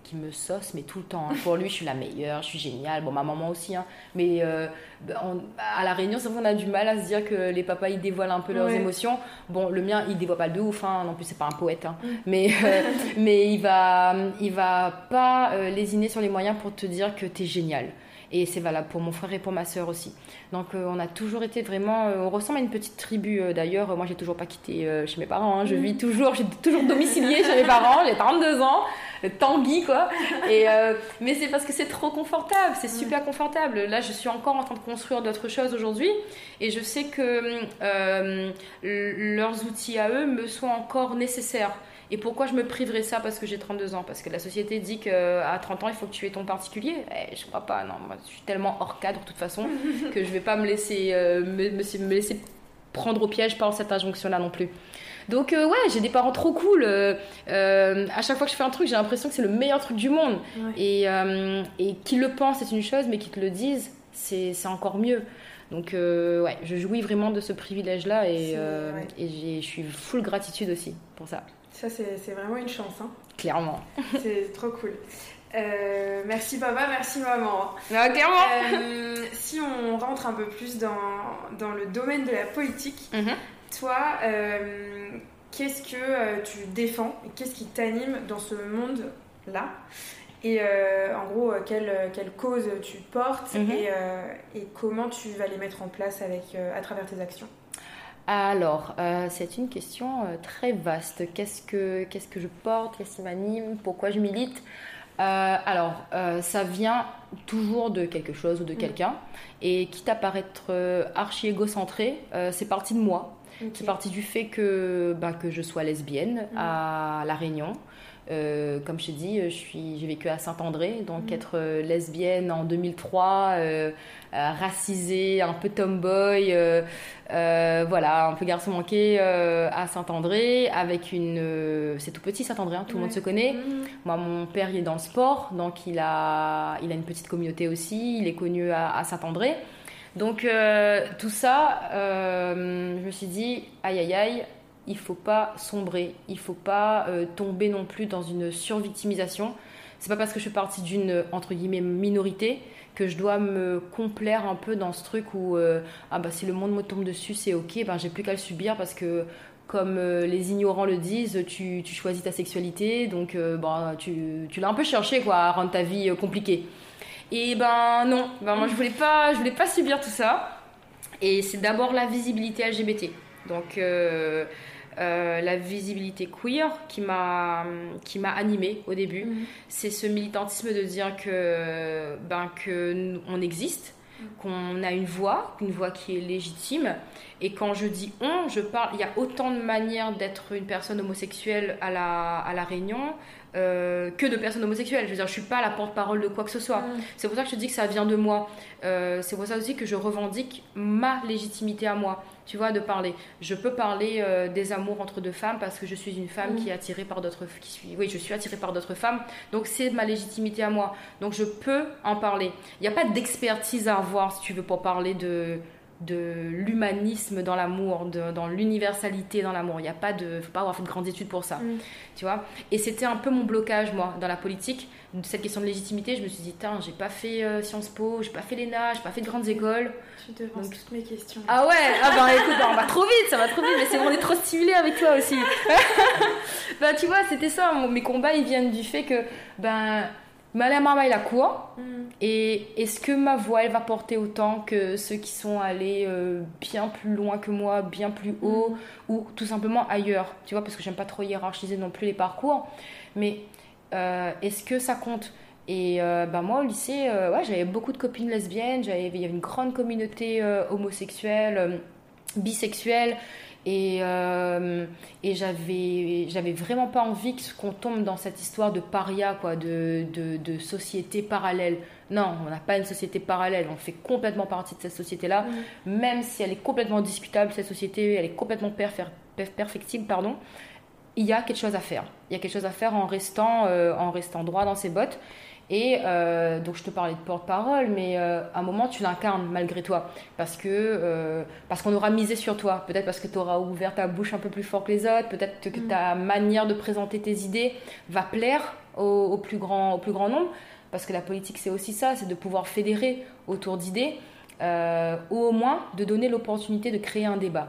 qui me sauce, mais tout le temps. Hein. Pour lui, je suis la meilleure, je suis géniale. Bon, ma maman aussi. Hein. Mais à La Réunion, c'est vrai qu'on a du mal à se dire que les papas, ils dévoilent un peu leurs émotions. Bon, le mien, il dévoile pas de ouf. Hein. Non plus, c'est pas un poète. Hein. Mm. Mais, euh, mais il va, il va pas euh, lésiner sur les moyens pour te dire que tu es génial. Et c'est valable pour mon frère et pour ma sœur aussi. Donc euh, on a toujours été vraiment, on ressemble à une petite tribu d'ailleurs. Moi j'ai toujours pas quitté chez mes parents. Hein. Je mm. vis toujours, j'ai toujours domicilié chez mes parents. J'ai 32 ans. Tanguy quoi. Et, euh, mais c'est parce que c'est trop confortable, c'est super confortable. Là, je suis encore en train de construire d'autres choses aujourd'hui et je sais que euh, leurs outils à eux me sont encore nécessaires. Et pourquoi je me priverais ça parce que j'ai 32 ans? Parce que la société dit qu'à 30 ans, il faut que tu aies ton particulier. Eh, je crois pas, non. Moi, je suis tellement hors cadre de toute façon que je vais pas me laisser, euh, me, me, laisser prendre au piège par cette injonction-là non plus. Donc euh, ouais, j'ai des parents trop cool. Euh, euh, à chaque fois que je fais un truc, j'ai l'impression que c'est le meilleur truc du monde. Et, et qu'ils le pensent, c'est une chose, mais qu'ils te le disent, c'est encore mieux. Donc ouais, je jouis vraiment de ce privilège-là et, et je suis full gratitude aussi pour ça. Ça, c'est vraiment une chance. Hein. Clairement. C'est trop cool. merci papa, merci maman. Ah, clairement. si on rentre un peu plus dans, dans le domaine de la politique, mhm. Toi, euh, qu'est-ce que euh, tu défends et qu'est-ce qui t'anime dans ce monde-là? Et euh, en gros, quelle, quelle, cause tu portes mhm. et, et, comment tu vas les mettre en place avec, à travers tes actions? Alors, c'est une question très vaste. Qu'est-ce que, qu'est-ce que je porte? Qu'est-ce qui m'anime? Pourquoi je milite? Alors, ça vient toujours de quelque chose ou de mhm. quelqu'un. Et quitte à paraître archi égocentré, c'est parti de moi. C'est parti du fait que, bah, que je sois lesbienne mm. à La Réunion. Euh, comme je t'ai dit, j'ai vécu à Saint-André, donc mm. être euh, lesbienne en 2003, euh, racisée, un peu tomboy, voilà, un peu garçon manqué à Saint-André, avec une... c'est tout petit Saint-André, hein, tout le monde se connaît. Mm. Moi, mon père, il est dans le sport, donc il a, il a une petite communauté aussi, il est connu à, à Saint-André. Donc euh, tout ça, euh, je me suis dit, aïe aïe aïe, il faut pas sombrer, il faut pas euh, tomber non plus dans une survictimisation. C'est pas parce que je suis partie d'une entre guillemets minorité que je dois me complaire un peu dans ce truc où ah bah si le monde me tombe dessus c'est ok, ben j'ai plus qu'à le subir parce que comme les ignorants le disent, tu, choisis ta sexualité, donc bah, tu, tu l'as un peu cherché quoi, à rendre ta vie compliquée. Et ben non, ben moi je voulais pas, je voulais pas subir tout ça. Et c'est d'abord la visibilité LGBT. Donc euh, euh, la visibilité queer qui m'a qui m'a animée au début. Mhm. C'est ce militantisme de dire que ben que on existe, qu'on a une voix, une voix qui est légitime. Et quand je dis on, je parle, il y a autant de manières d'être une personne homosexuelle à la, à la Réunion euh, que de personnes homosexuelles. Je veux dire, je suis pas la porte-parole de quoi que ce soit. Mm. C'est pour ça que je te dis que ça vient de moi. Euh, c'est pour ça aussi que je revendique ma légitimité à moi, tu vois, de parler. Je peux parler euh, des amours entre deux femmes parce que je suis une femme mm. qui est attirée par d'autres, qui suis, oui, je suis attirée par d'autres femmes. Donc c'est ma légitimité à moi. Donc je peux en parler. Il n'y a pas d'expertise à avoir si tu veux pour parler de de l'humanisme dans l'amour, dans l'universalité dans l'amour. Il n'y a pas de, faut pas avoir fait de grandes études pour ça, mm. tu vois. Et c'était un peu mon blocage moi dans la politique, cette question de légitimité. Je me suis dit, tiens, j'ai pas fait euh, Sciences Po, j'ai pas fait l'ENA, j'ai pas fait de grandes écoles. Tu devances toutes mes questions. Ah ouais, ah bah écoute, bah, on va trop vite, ça va trop vite, mais c'est on est trop stimulé avec toi aussi. bah tu vois, c'était ça. Mes combats, ils viennent du fait que ben la maman, il a quoi mm. Et est-ce que ma voix, elle va porter autant que ceux qui sont allés euh, bien plus loin que moi, bien plus haut, mm. ou tout simplement ailleurs? Tu vois, parce que j'aime pas trop hiérarchiser non plus les parcours. Mais euh, est-ce que ça compte? Et euh, bah moi au lycée, ouais, j'avais beaucoup de copines lesbiennes, il y avait une grande communauté homosexuelle, bisexuelle. Et, euh, et j'avais, j'avais vraiment pas envie qu'on tombe dans cette histoire de paria, quoi, de, de, de société parallèle. Non, on n'a pas une société parallèle, on fait complètement partie de cette société-là, mm. même si elle est complètement discutable, cette société, elle est complètement perfectible, pardon. Il y a quelque chose à faire. Il y a quelque chose à faire en restant, euh, en restant droit dans ses bottes. Et euh, donc je te parlais de porte-parole, mais euh, à un moment tu l'incarnes malgré toi, parce que euh, parce qu'on aura misé sur toi. Peut-être parce que tu auras ouvert ta bouche un peu plus fort que les autres. Peut-être que mm. ta manière de présenter tes idées va plaire au, plus grand au plus grand nombre. Parce que la politique c'est aussi ça, c'est de pouvoir fédérer autour d'idées, ou au moins de donner l'opportunité de créer un débat.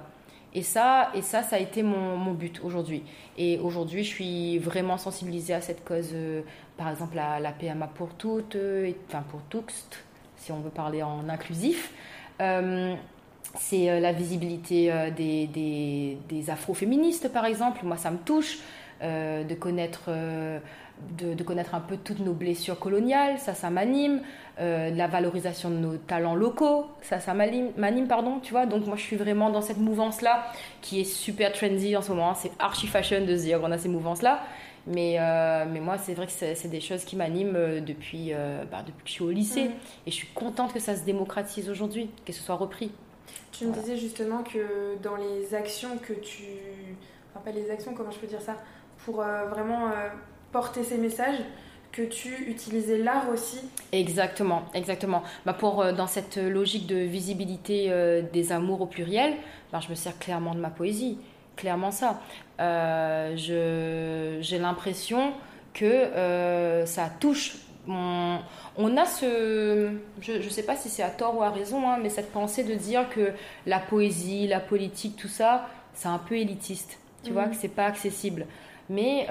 Et ça, et ça, ça a été mon, but aujourd'hui. Et aujourd'hui, je suis vraiment sensibilisée à cette cause, euh, par exemple la, la, PMA pour toutes, euh, enfin pour tous, si on veut parler en inclusif. Euh, c'est la visibilité des, des, des afroféministes, par exemple. Moi, ça me touche de connaître de, connaître un peu toutes nos blessures coloniales, ça, ça m'anime. Euh, la valorisation de nos talents locaux, ça, ça m'anime, pardon, tu vois. Donc moi, je suis vraiment dans cette mouvance-là qui est super trendy en ce moment. C'est archi fashion de se dire qu'on a ces mouvemces-là. Mais, euh, mais moi, c'est vrai que c'est des choses qui m'animent euh, depuis, bah, depuis que je suis au lycée. Mm. Et je suis contente que ça se démocratise aujourd'hui, que ce soit repris. Tu me disais justement que dans les actions que tu... Enfin, pas les actions, comment je peux dire ça? Pour vraiment porter ces messages que tu utilisais l'art aussi. Exactement, exactement. Bah pour, euh, dans cette logique de visibilité euh, des amours au pluriel, bah je me sers clairement de ma poésie, clairement ça. Euh, j'ai l'impression que ça touche. On, on, a ce, je ne sais pas si c'est à tort ou à raison, hein, mais cette pensée de dire que la poésie, la politique, tout ça, c'est un peu élitiste. Tu vois, mhm. que c'est pas accessible. Mais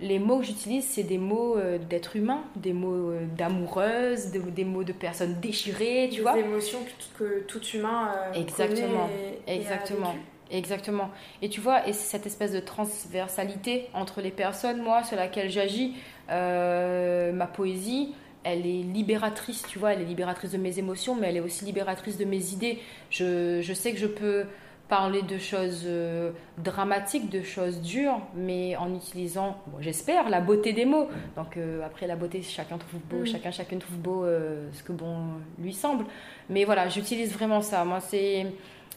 les mots que j'utilise, c'est des mots euh, d'être humain, des mots euh, d'amoureuse, des, mots de personnes déchirées, tu des vois. Des émotions que, tout humain euh, Exactement, exactement. Exactement. Et tu vois, et cette espèce de transversalité entre les personnes, moi, sur laquelle j'agis, ma poésie, elle est libératrice, tu vois, elle est libératrice de mes émotions, mais elle est aussi libératrice de mes idées. Je, je sais que je peux parler de choses euh, dramatiques, de choses dures, mais en utilisant, j'espère, la beauté des mots. Donc euh, après la beauté, chacun trouve beau, mm. chacun chacune trouve beau euh, ce que bon lui semble. Mais voilà, j'utilise vraiment ça. Moi, c'est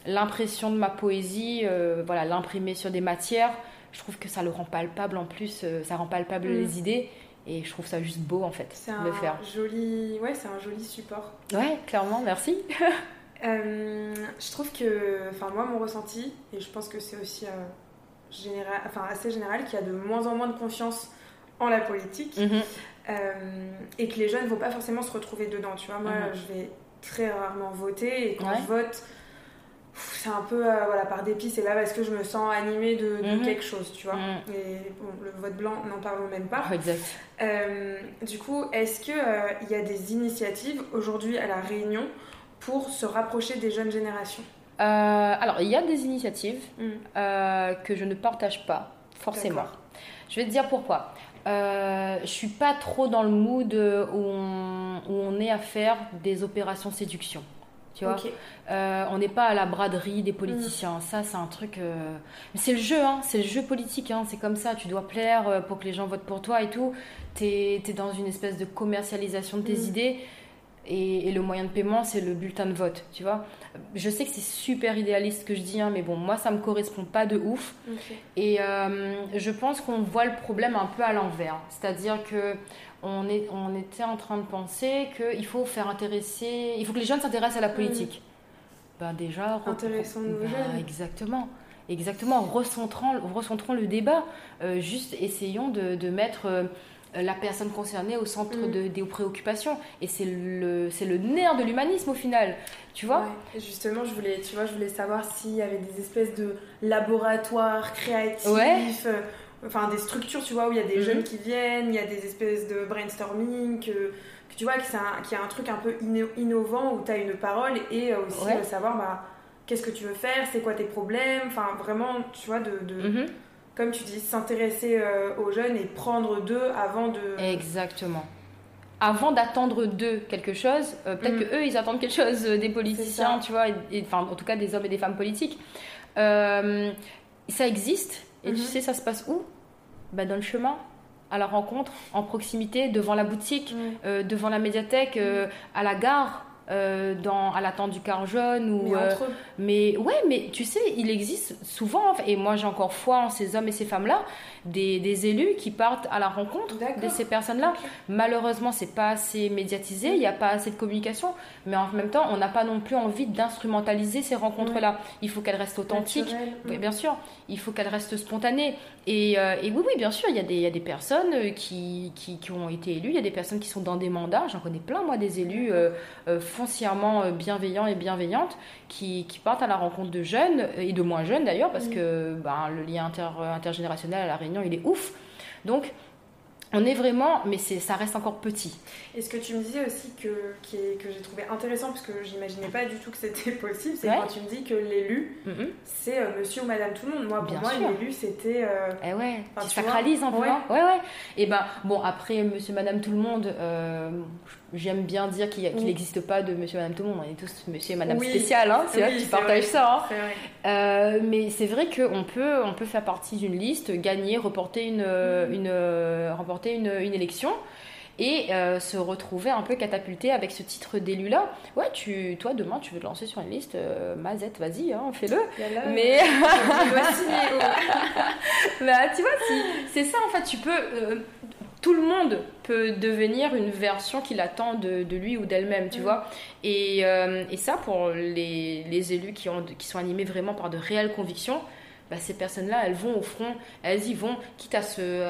l'impression de ma poésie, voilà, l'imprimer sur des matières. Je trouve que ça le rend palpable en plus, ça rend palpable mm. les idées. Et je trouve ça juste beau en fait de le faire. Joli, ouais, c'est un joli support. Ouais, clairement, merci. Euh, je trouve que, enfin moi mon ressenti, et je pense que c'est aussi euh, général, enfin, assez général, qu'il y a de moins en moins de confiance en la politique mhm. euh, et que les jeunes ne vont pas forcément se retrouver dedans. Tu vois, moi mhm. je vais très rarement voter et quand je vote, c'est un peu voilà, par dépit, c'est là parce que je me sens animée de, mhm. quelque chose, tu vois. Et bon, le vote blanc, n'en parlons même pas. exact. du coup, est-ce qu'il il y a des initiatives aujourd'hui à La Réunion pour se rapprocher des jeunes générations euh, Alors, il y a des initiatives mm. euh, que je ne partage pas, forcément. Je vais te dire pourquoi. Euh, je suis pas trop dans le mood où on, où on est à faire des opérations séduction. Tu vois euh, On n'est pas à la braderie des politiciens. Mm. Ça, c'est un truc. Euh, c'est le jeu, hein. c'est le jeu politique. Hein. C'est comme ça. Tu dois plaire euh, pour que les gens votent pour toi et tout. Tu es, dans une espèce de commercialisation de tes mm. idées. Et, le moyen de paiement, c'est le bulletin de vote. Tu vois Je sais que c'est super idéaliste ce que je dis, hein, mais bon, moi, ça me correspond pas de ouf. Et je pense qu'on voit le problème un peu à l'envers. C'est-à-dire que on, est, on était en train de penser qu'il faut faire intéresser, il faut que les jeunes s'intéressent à la politique. Ben déjà, intéressons nos jeunes. Exactement. Exactement, recentrons, recentrons le débat, euh, juste essayons de, de mettre euh, la personne concernée au centre mm. de, des préoccupations. Et c'est le, le nerf de l'humanisme au final, tu vois Et justement, je voulais, tu vois, je voulais savoir s'il y avait des espèces de laboratoires créatifs, euh, enfin des structures, tu vois, où il y a des mhm. jeunes qui viennent, il y a des espèces de brainstorming, que, tu vois, qu'il y a un truc un peu innovant où tu as une parole et euh, aussi de savoir bah, qu'est-ce que tu veux faire, c'est quoi tes problèmes, enfin vraiment, tu vois, de, mhm. Comme tu dis, s'intéresser euh, aux jeunes et prendre d'eux avant de. Exactement. Avant d'attendre d'eux quelque chose, euh, peut-être mhm. que eux ils attendent quelque chose des politiciens, tu vois, et, enfin en tout cas des hommes et des femmes politiques. ça existe, et tu mhm. sais, ça se passe où? Bah, Dans le chemin, à la rencontre, en proximité, devant la boutique, euh, devant la médiathèque, euh, à la gare. Euh, dans, à l'attente du car jaune ou mais, ouais mais tu sais il existe souvent et moi j'ai encore foi en ces hommes et ces femmes là des, élus qui partent à la rencontre de ces personnes-là. Malheureusement, c'est pas assez médiatisé, il n'y a pas assez de communication, mais en même temps, on n'a pas non plus envie d'instrumentaliser ces rencontres-là. Il faut qu'elles restent authentiques, bien sûr, il faut qu'elles restent spontanées. Et, euh, oui, oui, bien sûr, il y, a des, y a des personnes euh, qui, qui, ont été élues, il y a des personnes qui sont dans des mandats, j'en connais plein, moi, des élus euh, foncièrement bienveillants et bienveillantes qui, qui, partent à la rencontre de jeunes, et de moins jeunes d'ailleurs, parce que ben, le lien inter, intergénérationnel à la il est ouf. Donc, on est vraiment, mais c'est, ça reste encore petit. Et ce que tu me disais aussi que, que j'ai trouvé intéressant, parce que j'imaginais pas du tout que c'était possible, c'est quand tu me dis que l'élu, mm-hmm. c'est euh, monsieur ou madame tout le monde. Moi, pour Bien moi, l'élu, c'était. Euh... Eh ouais, tu sacralises un peu. Ouais. Hein. ouais, ouais. Et ben, bon, après, monsieur, madame tout le monde, euh, j'aime bien dire qu'il n'existe pas de monsieur, madame tout le monde. On est tous monsieur et madame spécial, hein, c'est vrai que tu partages ça. Hein. Euh, mais c'est vrai qu'on peut, on peut faire partie d'une liste, gagner, reporter une, mm. une, remporter une, élection et euh, se retrouver un peu catapulté avec ce titre d'élu là. Ouais, tu, toi demain tu veux te lancer sur une liste, euh, Mazette, vas-y, hein, fais-le. Mais bah, tu vois, c'est ça en fait, tu peux. Euh, tout le monde peut devenir une version qu'il attend de, lui ou d'elle-même, tu mm. vois. Et, et, ça, pour les, les élus qui, ont, qui sont animés vraiment par de réelles convictions, bah, ces personnes-là, elles vont au front, elles y vont, quitte à se,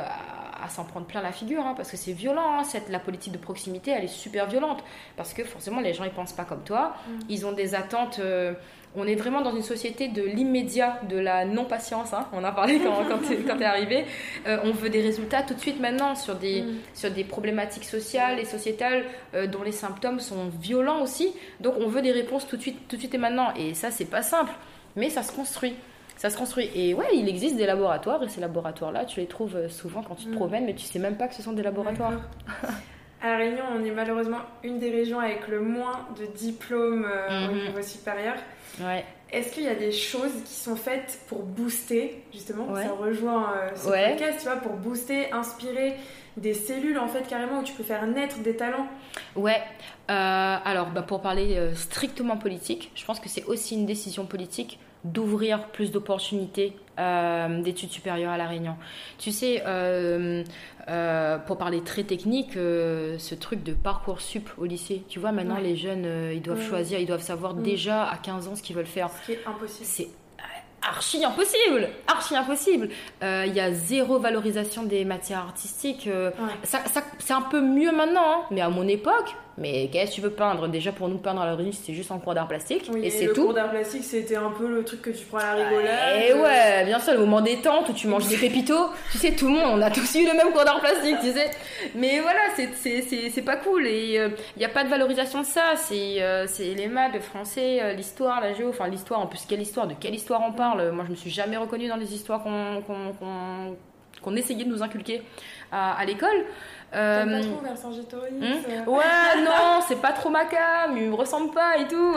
à s'en prendre plein la figure, hein, parce que c'est violent. Hein, cette, la politique de proximité, elle est super violente, parce que forcément, les gens, ils pensent pas comme toi. Mm. Ils ont des attentes. Euh, on est vraiment dans une société de l'immédiat, de la non-patience. Hein, on a parlé quand, quand tu es, arrivé. Euh, on veut des résultats tout de suite maintenant sur des, mm. sur des problématiques sociales et sociétales euh, dont les symptômes sont violents aussi. Donc, on veut des réponses tout de suite, tout de suite et maintenant. Et ça, c'est pas simple, mais ça se construit ça se construit. Et ouais, il existe des laboratoires, et ces laboratoires-là, tu les trouves euh, souvent quand tu te mm. promènes, mais tu sais même pas que ce sont des laboratoires. À La Réunion, on est malheureusement une des régions avec le moins de diplômes euh, au mm-hmm. niveau supérieur. Ouais. Est-ce qu'il y a des choses qui sont faites pour booster, justement, ça rejoint euh, ce podcast, tu vois, pour booster, inspirer des cellules, en fait, carrément, où tu peux faire naître des talents Ouais. alors, bah, pour parler strictement politique, je pense que c'est aussi une décision politique d'ouvrir plus d'opportunités euh, d'études supérieures à La Réunion. Tu sais, euh, euh, pour parler très technique, ce truc de parcours sup au lycée, tu vois, maintenant les jeunes, ils doivent choisir, ils doivent savoir mm. déjà à 15 ans ce qu'ils veulent faire. Ce qui est impossible. C'est archi impossible, archi impossible. Il y a zéro valorisation des matières artistiques. Ça, c'est un peu mieux maintenant, hein. mais à mon époque, mais qu'est-ce que tu veux peindre? Déjà, pour nous, peindre à l'origine, c'était juste en cours d'art plastique. et, c'est tout. Le cours d'art plastique, c'était un peu le truc que tu prends à la rigolade. Et ouais, bien sûr, le moment détente où tu manges des pépitos. tu sais, tout le monde, on a tous eu le même cours d'art plastique, tu sais. Mais voilà, c'est pas cool. Et il euh, n'y a pas de valorisation de ça. C'est euh, les maths, le français, euh, l'histoire, la géo. Enfin, l'histoire, en plus, quelle histoire De quelle histoire on parle? Moi, je me suis jamais reconnue dans les histoires qu'on qu'on essayait de nous inculquer à, l'école. Euh, pas trop Vercingétorix hmm euh. Ouais, non, c'est pas trop ma cam, il me ressemble pas et tout.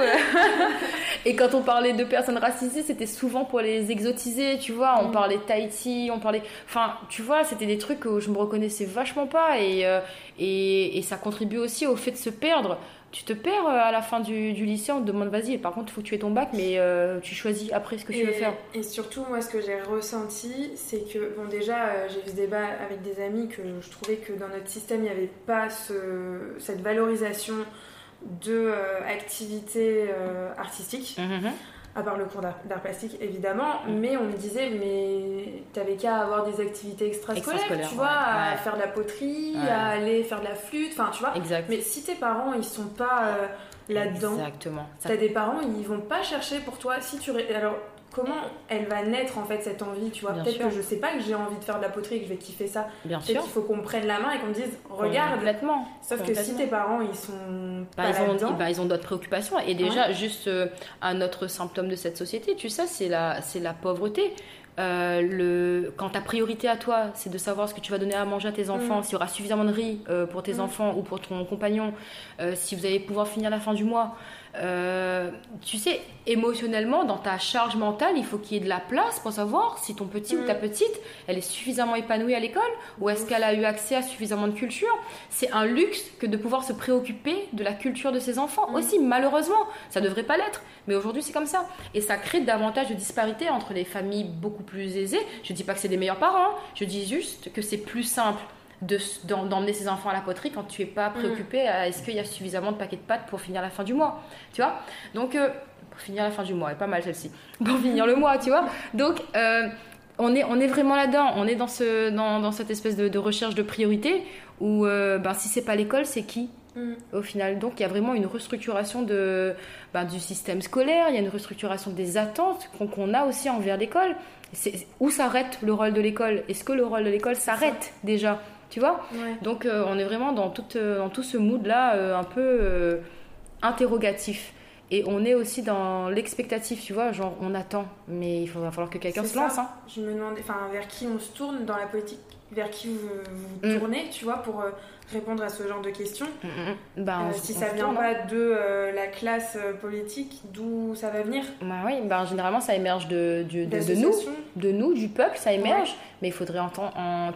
et quand on parlait de personnes racisées, c'était souvent pour les exotiser, tu vois. On hmm. parlait Tahiti, on parlait. Enfin, tu vois, c'était des trucs où je me reconnaissais vachement pas et, euh, et, et ça contribue aussi au fait de se perdre tu te perds euh, à la fin du, lycée, on te demande vas-y, par contre, il faut que tu aies ton bac, mais euh, tu choisis après ce que tu veux faire. Et surtout, moi, ce que j'ai ressenti, c'est que, bon, déjà, euh, j'ai eu ce débat avec des amis que je trouvais que dans notre système, il n'y avait pas ce, cette valorisation de activités artistiques. Mhm à part le cours d'art plastique évidemment, mm. mais on me disait mais t'avais qu'à avoir des activités extrascolaires, tu vois, à faire de la poterie, à aller faire de la flûte, enfin tu vois. Exact. Mais si tes parents ils sont pas euh, là-dedans, exactement. T'as des parents ils vont pas chercher pour toi si tu alors comment elle va naître en fait cette envie, tu vois. Peut-être que je sais pas que j'ai envie de faire de la poterie et que je vais kiffer ça. Bien sûr. qu'il faut qu'on me prenne la main et qu'on me dise regarde. Complètement. Sauf que si tes parents ils sont bah, ils, ont, bah, ils ont d'autres préoccupations et déjà juste euh, un autre symptôme de cette société, tu sais, c'est la c'est la pauvreté. Euh, le, quand ta priorité à toi, c'est de savoir ce que tu vas donner à manger à tes enfants, mm. s'il y aura suffisamment de riz euh, pour tes mm. enfants ou pour ton compagnon, si vous allez pouvoir finir la fin du mois, euh, tu sais, émotionnellement, dans ta charge mentale, il faut qu'il y ait de la place pour savoir si ton petit ou ta mm. petite, elle est suffisamment épanouie à l'école ou est-ce qu'elle a eu accès à suffisamment de culture. C'est un luxe que de pouvoir se préoccuper de la culture de ses enfants mm. aussi, malheureusement. Ça ne devrait pas l'être, mais aujourd'hui c'est comme ça. Et ça crée davantage de disparités entre les familles beaucoup plus aisées. Je ne dis pas que c'est des meilleurs parents, hein. je dis juste que c'est plus simple d'emmener ses enfants à la poterie quand tu es pas mm. préoccupé à est-ce qu'il y a suffisamment de paquets de pâtes pour finir la fin du mois, tu vois? Donc, euh, pour finir la fin du mois, est pas mal celle-ci, pour finir le mois, tu vois? Donc, euh, on, est, on est vraiment là-dedans, on est dans, ce, dans, dans cette espèce de, recherche de priorité où euh, ben, si c'est pas l'école, c'est qui? Mm. au final. Donc il y a vraiment une restructuration de, ben, du système scolaire, il y a une restructuration des attentes qu'on a aussi envers l'école. Où s'arrête le rôle de l'école? Est-ce que le rôle de l'école s'arrête déjà? Tu vois Donc euh, on est vraiment dans tout, euh, dans tout ce mood-là euh, un peu interrogatif. Et on est aussi dans l'expectatif, tu vois, genre on attend, mais il va falloir que quelqu'un se lance. Hein. Je me demande, enfin, vers qui on se tourne dans la politique, vers qui vous, vous mm. tournez, tu vois, pour répondre à ce genre de questions. Ben, si ça vient pas de la classe politique, d'où ça va venir? Bah oui, ben, généralement ça émerge de, de, de, nous, de nous, du peuple, ça émerge. Mais il faudrait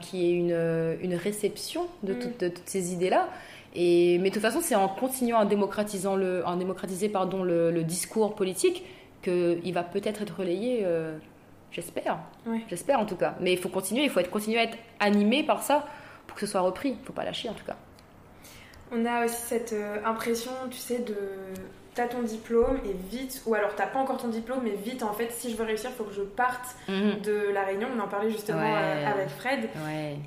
qu'il y ait une, une réception de, toutes ces idées-là. Et, mais de toute façon, c'est en continuant à, démocratisant le, en démocratiser pardon, le, discours politique qu'il va peut-être être relayé, euh, j'espère. J'espère en tout cas. Mais il faut continuer, il faut être, continuer à être animé par ça que ce soit repris. Il ne faut pas lâcher en tout cas. On a aussi cette euh, impression, tu sais, de t'as ton diplôme et vite, ou alors t'as pas encore ton diplôme, mais vite en fait, si je veux réussir, il faut que je parte mhm. de la Réunion. On en parlait justement euh, avec Fred.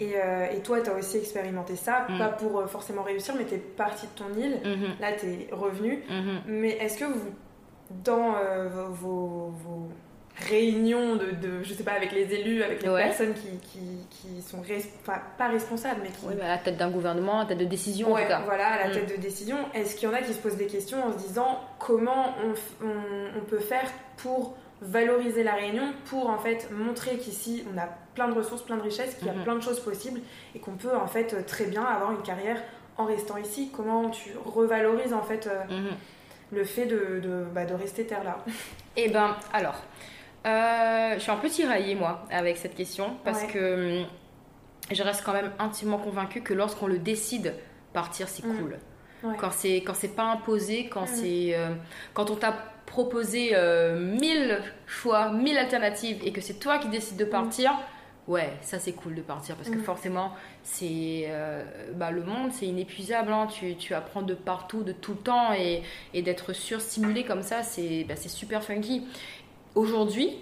Et, euh, et, toi, t'as aussi expérimenté ça, mhm. pas pour forcément réussir, mais t'es parti de ton île. Mhm. Là, t'es revenu. Mais est-ce que vous, dans vos, vos réunion de, de, je sais pas, avec les élus, avec les personnes qui, qui, qui sont pas responsables, mais qui. Oui, à la tête d'un gouvernement, à la tête de décision en tout cas. Voilà, à la mm. tête de décision. Est-ce qu'il y en a qui se posent des questions en se disant comment on, on, peut faire pour valoriser la Réunion, pour en fait montrer qu'ici on a plein de ressources, plein de richesses, qu'il y a mm-hmm. plein de choses possibles et qu'on peut en fait très bien avoir une carrière en restant ici? Comment tu revalorises en fait euh, mm-hmm. le fait de, de, bah, de rester terre là Eh ben, alors. Euh, je suis un peu tiraillée, moi, avec cette question, parce que hum, je reste quand même intimement convaincue que lorsqu'on le décide, partir, c'est mm. cool. Quand c'est quand c'est pas imposé, quand c'est euh, quand on t'a proposé euh, mille choix, mille alternatives et que c'est toi qui décides de partir, ouais, ça c'est cool de partir parce que forcément c'est bah, le monde c'est inépuisable, hein. tu, tu, apprends de partout, de tout le temps et, et d'être surstimulé comme ça c'est bah, super funky. Aujourd'hui,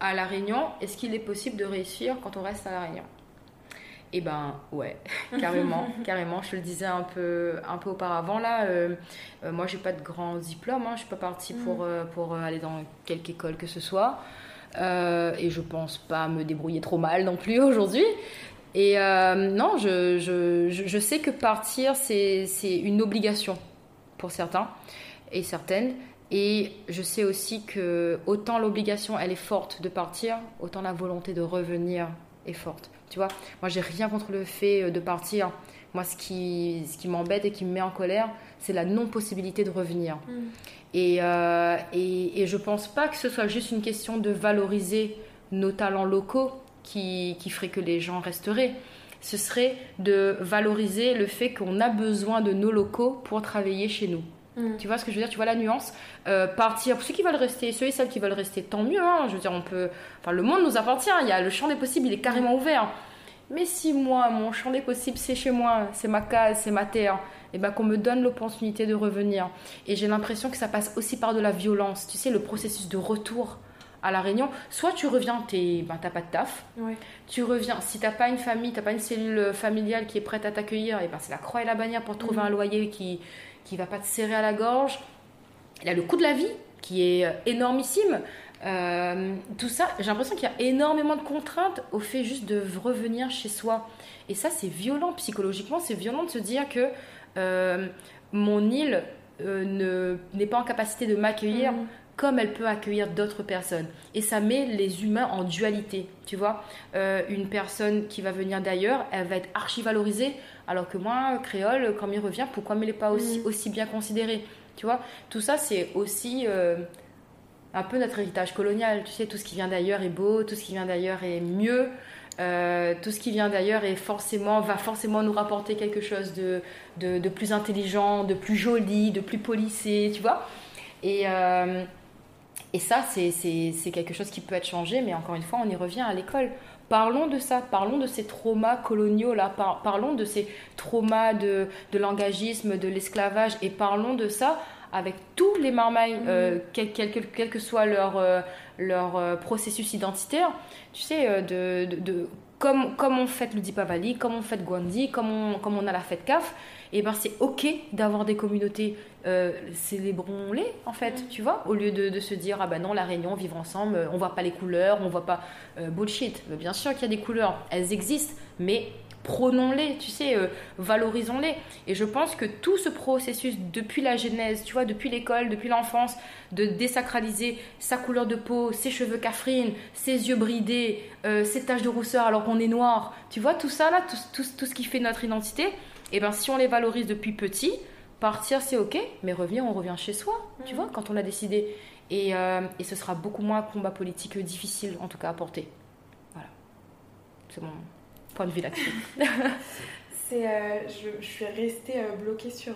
à La Réunion, est-ce qu'il est possible de réussir quand on reste à La Réunion? Eh ben ouais, carrément, carrément. Je te le disais un peu, un peu auparavant là. Euh, euh, moi, j'ai pas de grand diplôme. Hein, je suis pas partie pour, mm. euh, pour aller dans quelque école que ce soit. et je pense pas me débrouiller trop mal non plus aujourd'hui. Et non, je, je, je, sais que partir, c'est une obligation pour certains et certaines. Et je sais aussi que autant l'obligation, elle est forte de partir, autant la volonté de revenir, est forte. Tu vois, moi, j'ai rien contre le fait de partir. Moi, ce qui, ce qui m'embête et qui me met en colère, c'est la non-possibilité de revenir. Mm. Et, euh, et, et, je pense pas que ce soit juste une question de valoriser nos talents locaux qui, qui ferait que les gens resteraient. Ce serait de valoriser le fait qu'on a besoin de nos locaux pour travailler chez nous. Mm. Tu vois ce que je veux dire Tu vois la nuance euh, Partir, pour ceux qui veulent rester, ceux et celles qui veulent rester, tant mieux. Hein. je veux dire, on peut. Enfin, le monde nous appartient. Il y a le champ des possibles, il est carrément ouvert. Mais si moi, mon champ des possibles, c'est chez moi, c'est ma case, c'est ma terre, et eh ben qu'on me donne l'opportunité de revenir. Et j'ai l'impression que ça passe aussi par de la violence. Tu sais, le processus de retour à la Réunion, soit tu reviens, tu ben, t'as pas de taf. Tu reviens, si t'as pas une famille, t'as pas une cellule familiale qui est prête à t'accueillir, et eh ben c'est la croix et la bannière pour trouver mm. un loyer qui qui va pas te serrer à la gorge. Il a le coût de la vie qui est euh, énormissime. Euh, tout ça, j'ai l'impression qu'il y a énormément de contraintes au fait juste de revenir chez soi. Et ça, c'est violent psychologiquement. C'est violent de se dire que euh, mon île n'est pas en capacité de m'accueillir mm. Comme elle peut accueillir d'autres personnes. Et ça met les humains en dualité. Tu vois, une personne qui va venir d'ailleurs, elle va être archi valorisée alors que moi, créole, quand il revient, pourquoi il n'est pas aussi, mm. aussi bien considéré Tu vois, tout ça, c'est aussi euh, un peu notre héritage colonial. Tu sais, tout ce qui vient d'ailleurs est beau, tout ce qui vient d'ailleurs est mieux. Euh, tout ce qui vient d'ailleurs est forcément, va forcément nous rapporter quelque chose de, de, plus intelligent, de plus joli, de plus polissé, tu vois. Et, euh, et ça, c'est quelque chose qui peut être changé, mais encore une fois, on y revient à l'école. Parlons de ça, parlons de ces traumas coloniaux là, parlons de ces traumas de, de l'engagisme, de l'esclavage, et parlons de ça avec tous les marmailles, mmh. euh, quel, quel, que soit leur, euh, leur euh, processus identitaire, tu sais, de, de, comme, comme on fête le Dipavali, comme on fête Gwandi, comme on, comme on a la fête CAF, et ben c'est ok d'avoir des communautés euh, célébrons-les en fait, mm. tu vois, au lieu de, se dire ah ben non la réunion, vivre ensemble, on voit pas les couleurs, on voit pas euh, bullshit. bien sûr qu'il y a des couleurs, elles existent, mais prenons-les, tu sais, euh, valorisons-les. Et je pense que tout ce processus depuis la genèse, tu vois, depuis l'école, depuis l'enfance, de désacraliser sa couleur de peau, ses cheveux cafrines, ses yeux bridés, ses taches de rousseur alors qu'on est noir, tu vois, tout ça là, tout, tout, ce qui fait notre identité, et eh ben si on les valorise depuis petit, Partir, c'est ok, mais revenir, on revient chez soi, tu mm. vois, quand on a décidé. Et, euh, et, ce sera beaucoup moins un combat politique difficile, en tout cas, à porter. Voilà. C'est mon point de vue là-dessus. c'est, euh, je, je, suis restée euh, bloquée sur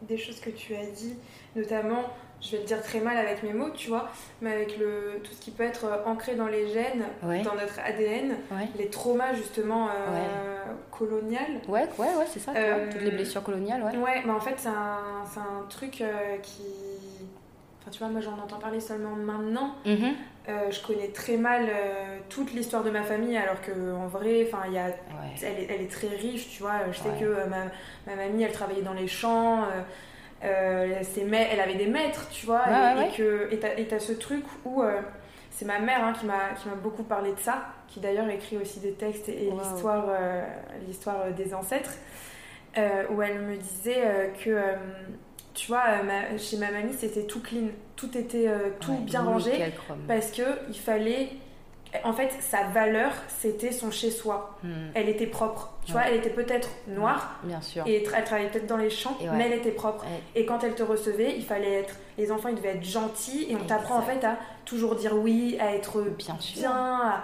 des choses que tu as dit, notamment je vais le dire très mal avec mes mots, tu vois, mais avec le, tout ce qui peut être euh, ancré dans les gènes, dans notre ADN, les traumas justement euh, coloniales. Ouais, ouais, ouais, c'est ça, euh, toutes les blessures coloniales, ouais. Ouais, mais en fait, c'est un, un, truc euh, qui. Enfin, tu vois, moi j'en entends parler seulement maintenant. Mm-hmm. je connais très mal toute l'histoire de ma famille, alors qu'en vrai, enfin, y a, elle, est, elle, est, très riche, tu vois. Je sais que ma, ma, mamie, elle travaillait dans les champs. Euh, elle avait des maîtres, tu vois, et, que et t'as ce truc où euh, c'est ma mère hein, qui m'a qui m'a beaucoup parlé de ça, qui d'ailleurs écrit aussi des textes et, l'histoire euh, l'histoire des ancêtres, où elle me disait que tu vois, chez ma mamie c'était tout clean, tout était tout bien rangé parce que il fallait en fait, sa valeur, c'était son chez-soi. Hmm. Elle était propre. Tu vois, elle était peut-être noire. Bien sûr. Et elle travaillait peut-être dans les champs, mais elle était propre. Et quand elle te recevait, il fallait être. Les enfants, ils devaient être gentils. Et on t'apprend en fait à toujours dire oui, à être bien, bien à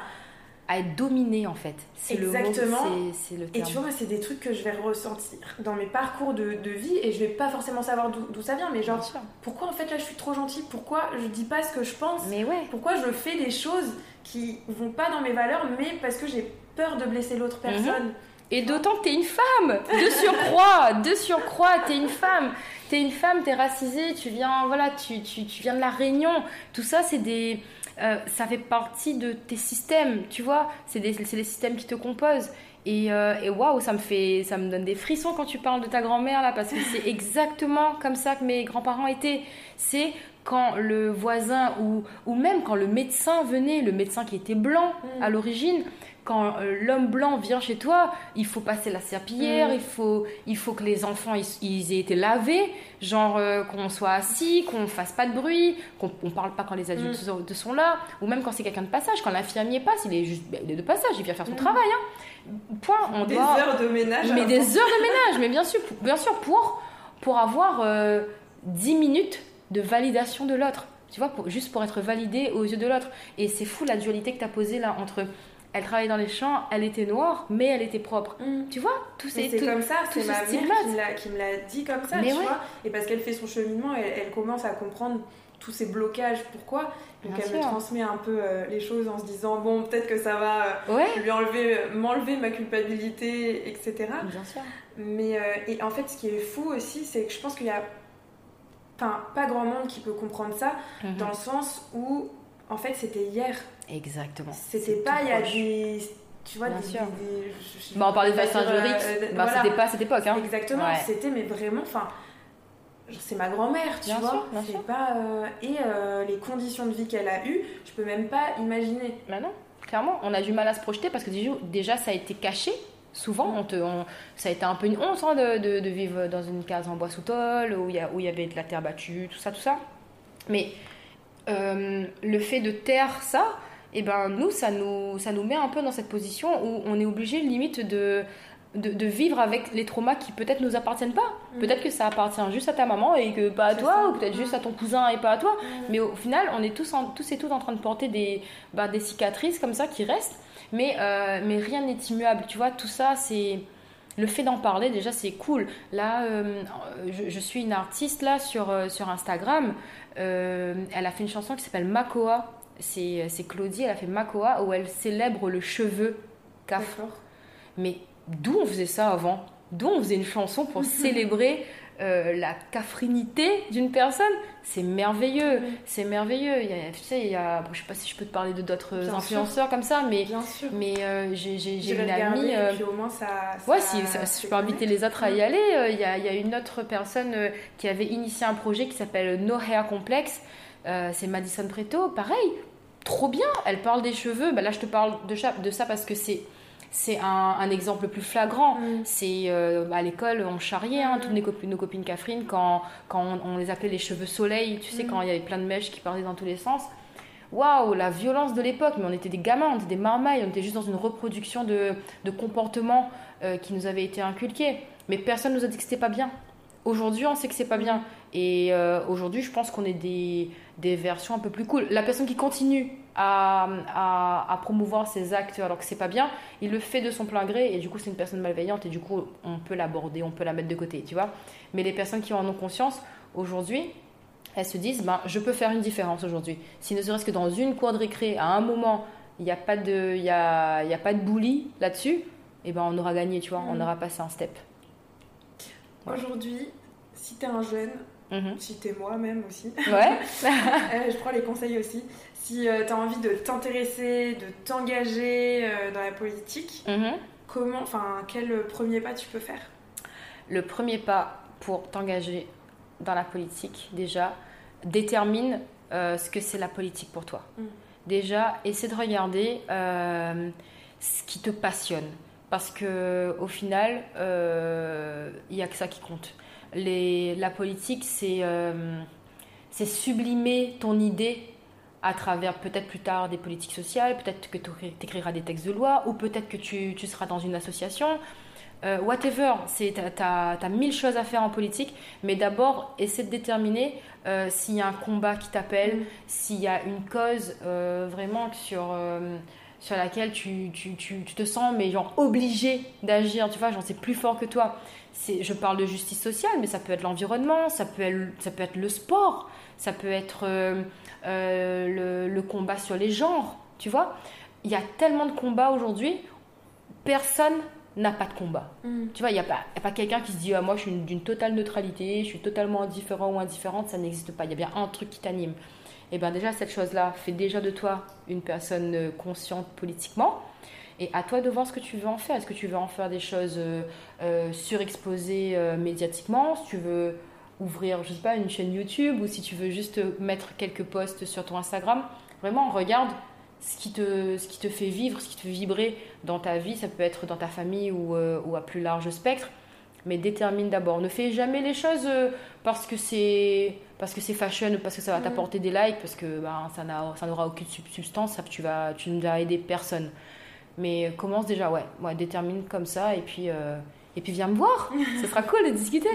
être dominé en fait. C'est Exactement. C'est le Et tu vois, c'est des trucs que je vais ressentir dans mes parcours de, de vie et je vais pas forcément savoir d'où ça vient, mais genre, pourquoi en fait là je suis trop gentille? Pourquoi je dis pas ce que je pense? Mais ouais. Pourquoi je fais des choses qui vont pas dans mes valeurs, mais parce que j'ai peur de blesser l'autre mhm. personne? Et d'autant que t'es une femme, de surcroît, de surcroît, t'es une femme. T'es une femme, t'es racisée, tu viens, voilà, tu, tu, tu viens de la Réunion. Tout ça, c'est des euh, ça fait partie de tes systèmes, tu vois. C'est les systèmes qui te composent. Euh, et waouh, ça me fait, ça me donne des frissons quand tu parles de ta grand-mère là, parce que c'est exactement comme ça que mes grands-parents étaient. C'est quand le voisin ou, ou même quand le médecin venait, le médecin qui était blanc Mm. à l'origine, quand euh, l'homme blanc vient chez toi, il faut passer la serpillière, Mm. il, faut, il faut que les enfants ils, ils aient été lavés, genre euh, qu'on soit assis, qu'on fasse pas de bruit, qu'on on parle pas quand les adultes Mm. sont, sont là, ou même quand c'est quelqu'un de passage, quand l'infirmier passe, il est juste ben, il est de passage, il vient faire son travail. Hein. Point, on Des doit... heures de ménage. Mais des heures de ménage, mais bien sûr, pour, bien sûr pour, pour avoir euh, 10 minutes de validation de l'autre. Tu vois, pour, juste pour être validé aux yeux de l'autre. Et c'est fou la dualité que tu as posée là entre elle travaillait dans les champs, elle était noire, mais elle était propre. Mm. Tu vois, tout c'est comme ça, c'est se ma mère qui me l'a- qui me l'a dit comme ça, Mais tu ouais. vois. Et parce qu'elle fait son cheminement, elle, elle commence à comprendre tous ces blocages, pourquoi? Donc Bien elle me transmet un peu euh, les choses en se disant, bon, peut-être que ça va euh, Ouais, lui enlever, euh, m'enlever ma culpabilité, etc. bien sûr. Mais euh, et en fait, ce qui est fou aussi, c'est que je pense qu'il y a, enfin, pas grand monde qui peut comprendre ça, Mhm. dans le sens où, en fait, c'était hier. Exactement. C'était pas il y a des, tu vois, Bien des, sûr. des- des- je- je- Bah, on parlait de Jurix, euh, bah, voilà. c'était pas à cette époque. Hein. Exactement, Ouais. c'était mais vraiment, enfin, c'est ma grand-mère, tu Bien vois. sûr, bien c'est sûr. pas euh, et euh, les conditions de vie qu'elle a eues, je peux même pas imaginer. Bah non, clairement, on a du mal à se projeter parce que déjà, ça a été caché. Souvent, on te, on- ça a été un peu une honte hein, de, de- de vivre dans une case en bois sous tôle où il y, avait de la terre battue, tout ça, tout ça. Mais euh, le fait de taire ça, et ben nous, ça nous, ça nous met un peu dans cette position où on est obligé limite de, de, de vivre avec les traumas qui peut-être nous appartiennent pas. Mm. Peut-être que ça appartient juste à ta maman et que pas à toi, ça. ou peut-être Mm. juste à ton cousin et pas à toi. Mais au final, on est tous, en- tous et toutes en train de porter des, bah, des cicatrices comme ça qui restent, mais, euh, mais rien n'est immuable. Tu vois, tout ça, c'est. Le fait d'en parler, déjà, c'est cool. Là, euh, je, je suis une artiste là sur, euh, sur Instagram. Euh, elle a fait une chanson qui s'appelle Makoa. C'est Claudie, elle a fait Makoa où elle célèbre le cheveu. D'accord. Mais d'où on faisait ça avant? D'où on faisait une chanson pour célébrer euh, la cafrinité d'une personne? C'est merveilleux, c'est merveilleux. Il y a, tu sais, il y a, bon, je sais pas si je peux te parler de d'autres influenceurs comme ça, mais, Bien sûr. mais euh, j'ai une amie. euh, et puis au moins ça. Ouais, ça si, ça- se si je peux inviter les autres à y Mm. aller. euh, Il y, a, il y a une autre personne qui avait initié un projet qui s'appelle No Hair Complex. C'est Madison Preto. Pareil, trop bien. Elle parle des cheveux. Bah, là, je te parle de ça parce que c'est c'est un, un exemple plus flagrant. Mm. C'est euh, à l'école, on charriait hein, Mhm. toutes nos copines, nos copines Catherine quand, quand on, on les appelait les cheveux soleil. Tu sais, Mhm. quand il y avait plein de mèches qui partaient dans tous les sens. Waouh, la violence de l'époque, mais on était des gamins, on était des marmailles, on était juste dans une reproduction de, de comportements euh, qui nous avaient été inculqués. Mais personne nous a dit que c'était pas bien. Aujourd'hui, on sait que c'est pas bien. Et euh, aujourd'hui, je pense qu'on est des, des versions un peu plus cool. La personne qui continue à, à, à promouvoir ses actes alors que c'est pas bien, il le fait de son plein gré et du coup, c'est une personne malveillante et du coup, on peut l'aborder, on peut la mettre de côté, tu vois. Mais les personnes qui en ont conscience, aujourd'hui, elles se disent ben, je peux faire une différence aujourd'hui. Si ne serait-ce que dans une cour de récré, à un moment, il n'y a pas de, il y a, y a pas de bully là-dessus, et ben on aura gagné, tu vois, on Mhm. aura passé un step. Aujourd'hui, si t'es un jeune, Mhm. si t'es moi même aussi, Ouais. euh, je prends les conseils aussi. Si euh, t'as envie de t'intéresser, de t'engager euh, dans la politique, Mhm. comment, enfin, quel premier pas tu peux faire? Le premier pas pour t'engager dans la politique, déjà, détermine euh, ce que c'est la politique pour toi. Mm. Déjà, essaie de regarder euh, ce qui te passionne. Parce que au final, euh, il n'y a que ça qui compte. Les, la politique, c'est euh, c'est sublimer ton idée à travers peut-être plus tard des politiques sociales, peut-être que tu écriras des textes de loi, ou peut-être que tu, tu seras dans une association. Euh, whatever, c'est t'as as, mille choses à faire en politique, mais d'abord essaie de déterminer euh, s'il y a un combat qui t'appelle, Mm. s'il y a une cause euh, vraiment sur sur laquelle tu, tu, tu, tu te sens mais genre obligé d'agir, tu vois, genre c'est plus fort que toi. Je parle de justice sociale, mais ça peut être l'environnement, ça peut être, ça peut être le sport, ça peut être euh, euh, le, le combat sur les genres, tu vois. Il y a tellement de combats aujourd'hui, personne n'a pas de combat. Mm. Tu vois, il n'y a pas, il y a pas quelqu'un qui se dit ah, moi je suis une- d'une totale neutralité, je suis totalement indifférent ou indifférente, ça n'existe pas. Il y a bien un truc qui t'anime. Et bien déjà, cette chose-là fait déjà de toi une personne euh, consciente politiquement. Et à toi de voir ce que tu veux en faire. Est-ce que tu veux en faire des choses euh, surexposées médiatiquement? Si tu veux, ouvrir, je sais pas, une chaîne YouTube ou si tu veux juste mettre quelques posts sur ton Instagram, vraiment regarde ce qui, te, ce qui te fait vivre, ce qui te fait vibrer dans ta vie. Ça peut être dans ta famille ou, ou à plus large spectre mais détermine d'abord. Ne fais jamais les choses euh, parce que c'est parce que c'est fashion parce que ça va mm. t'apporter des likes, parce que ben, ça ça n'aura aucune substance, ça, tu vas tu ne vas aider personne. Mais commence déjà, ouais, ouais détermine comme ça et puis euh, et puis viens me voir. Ce sera cool de discuter.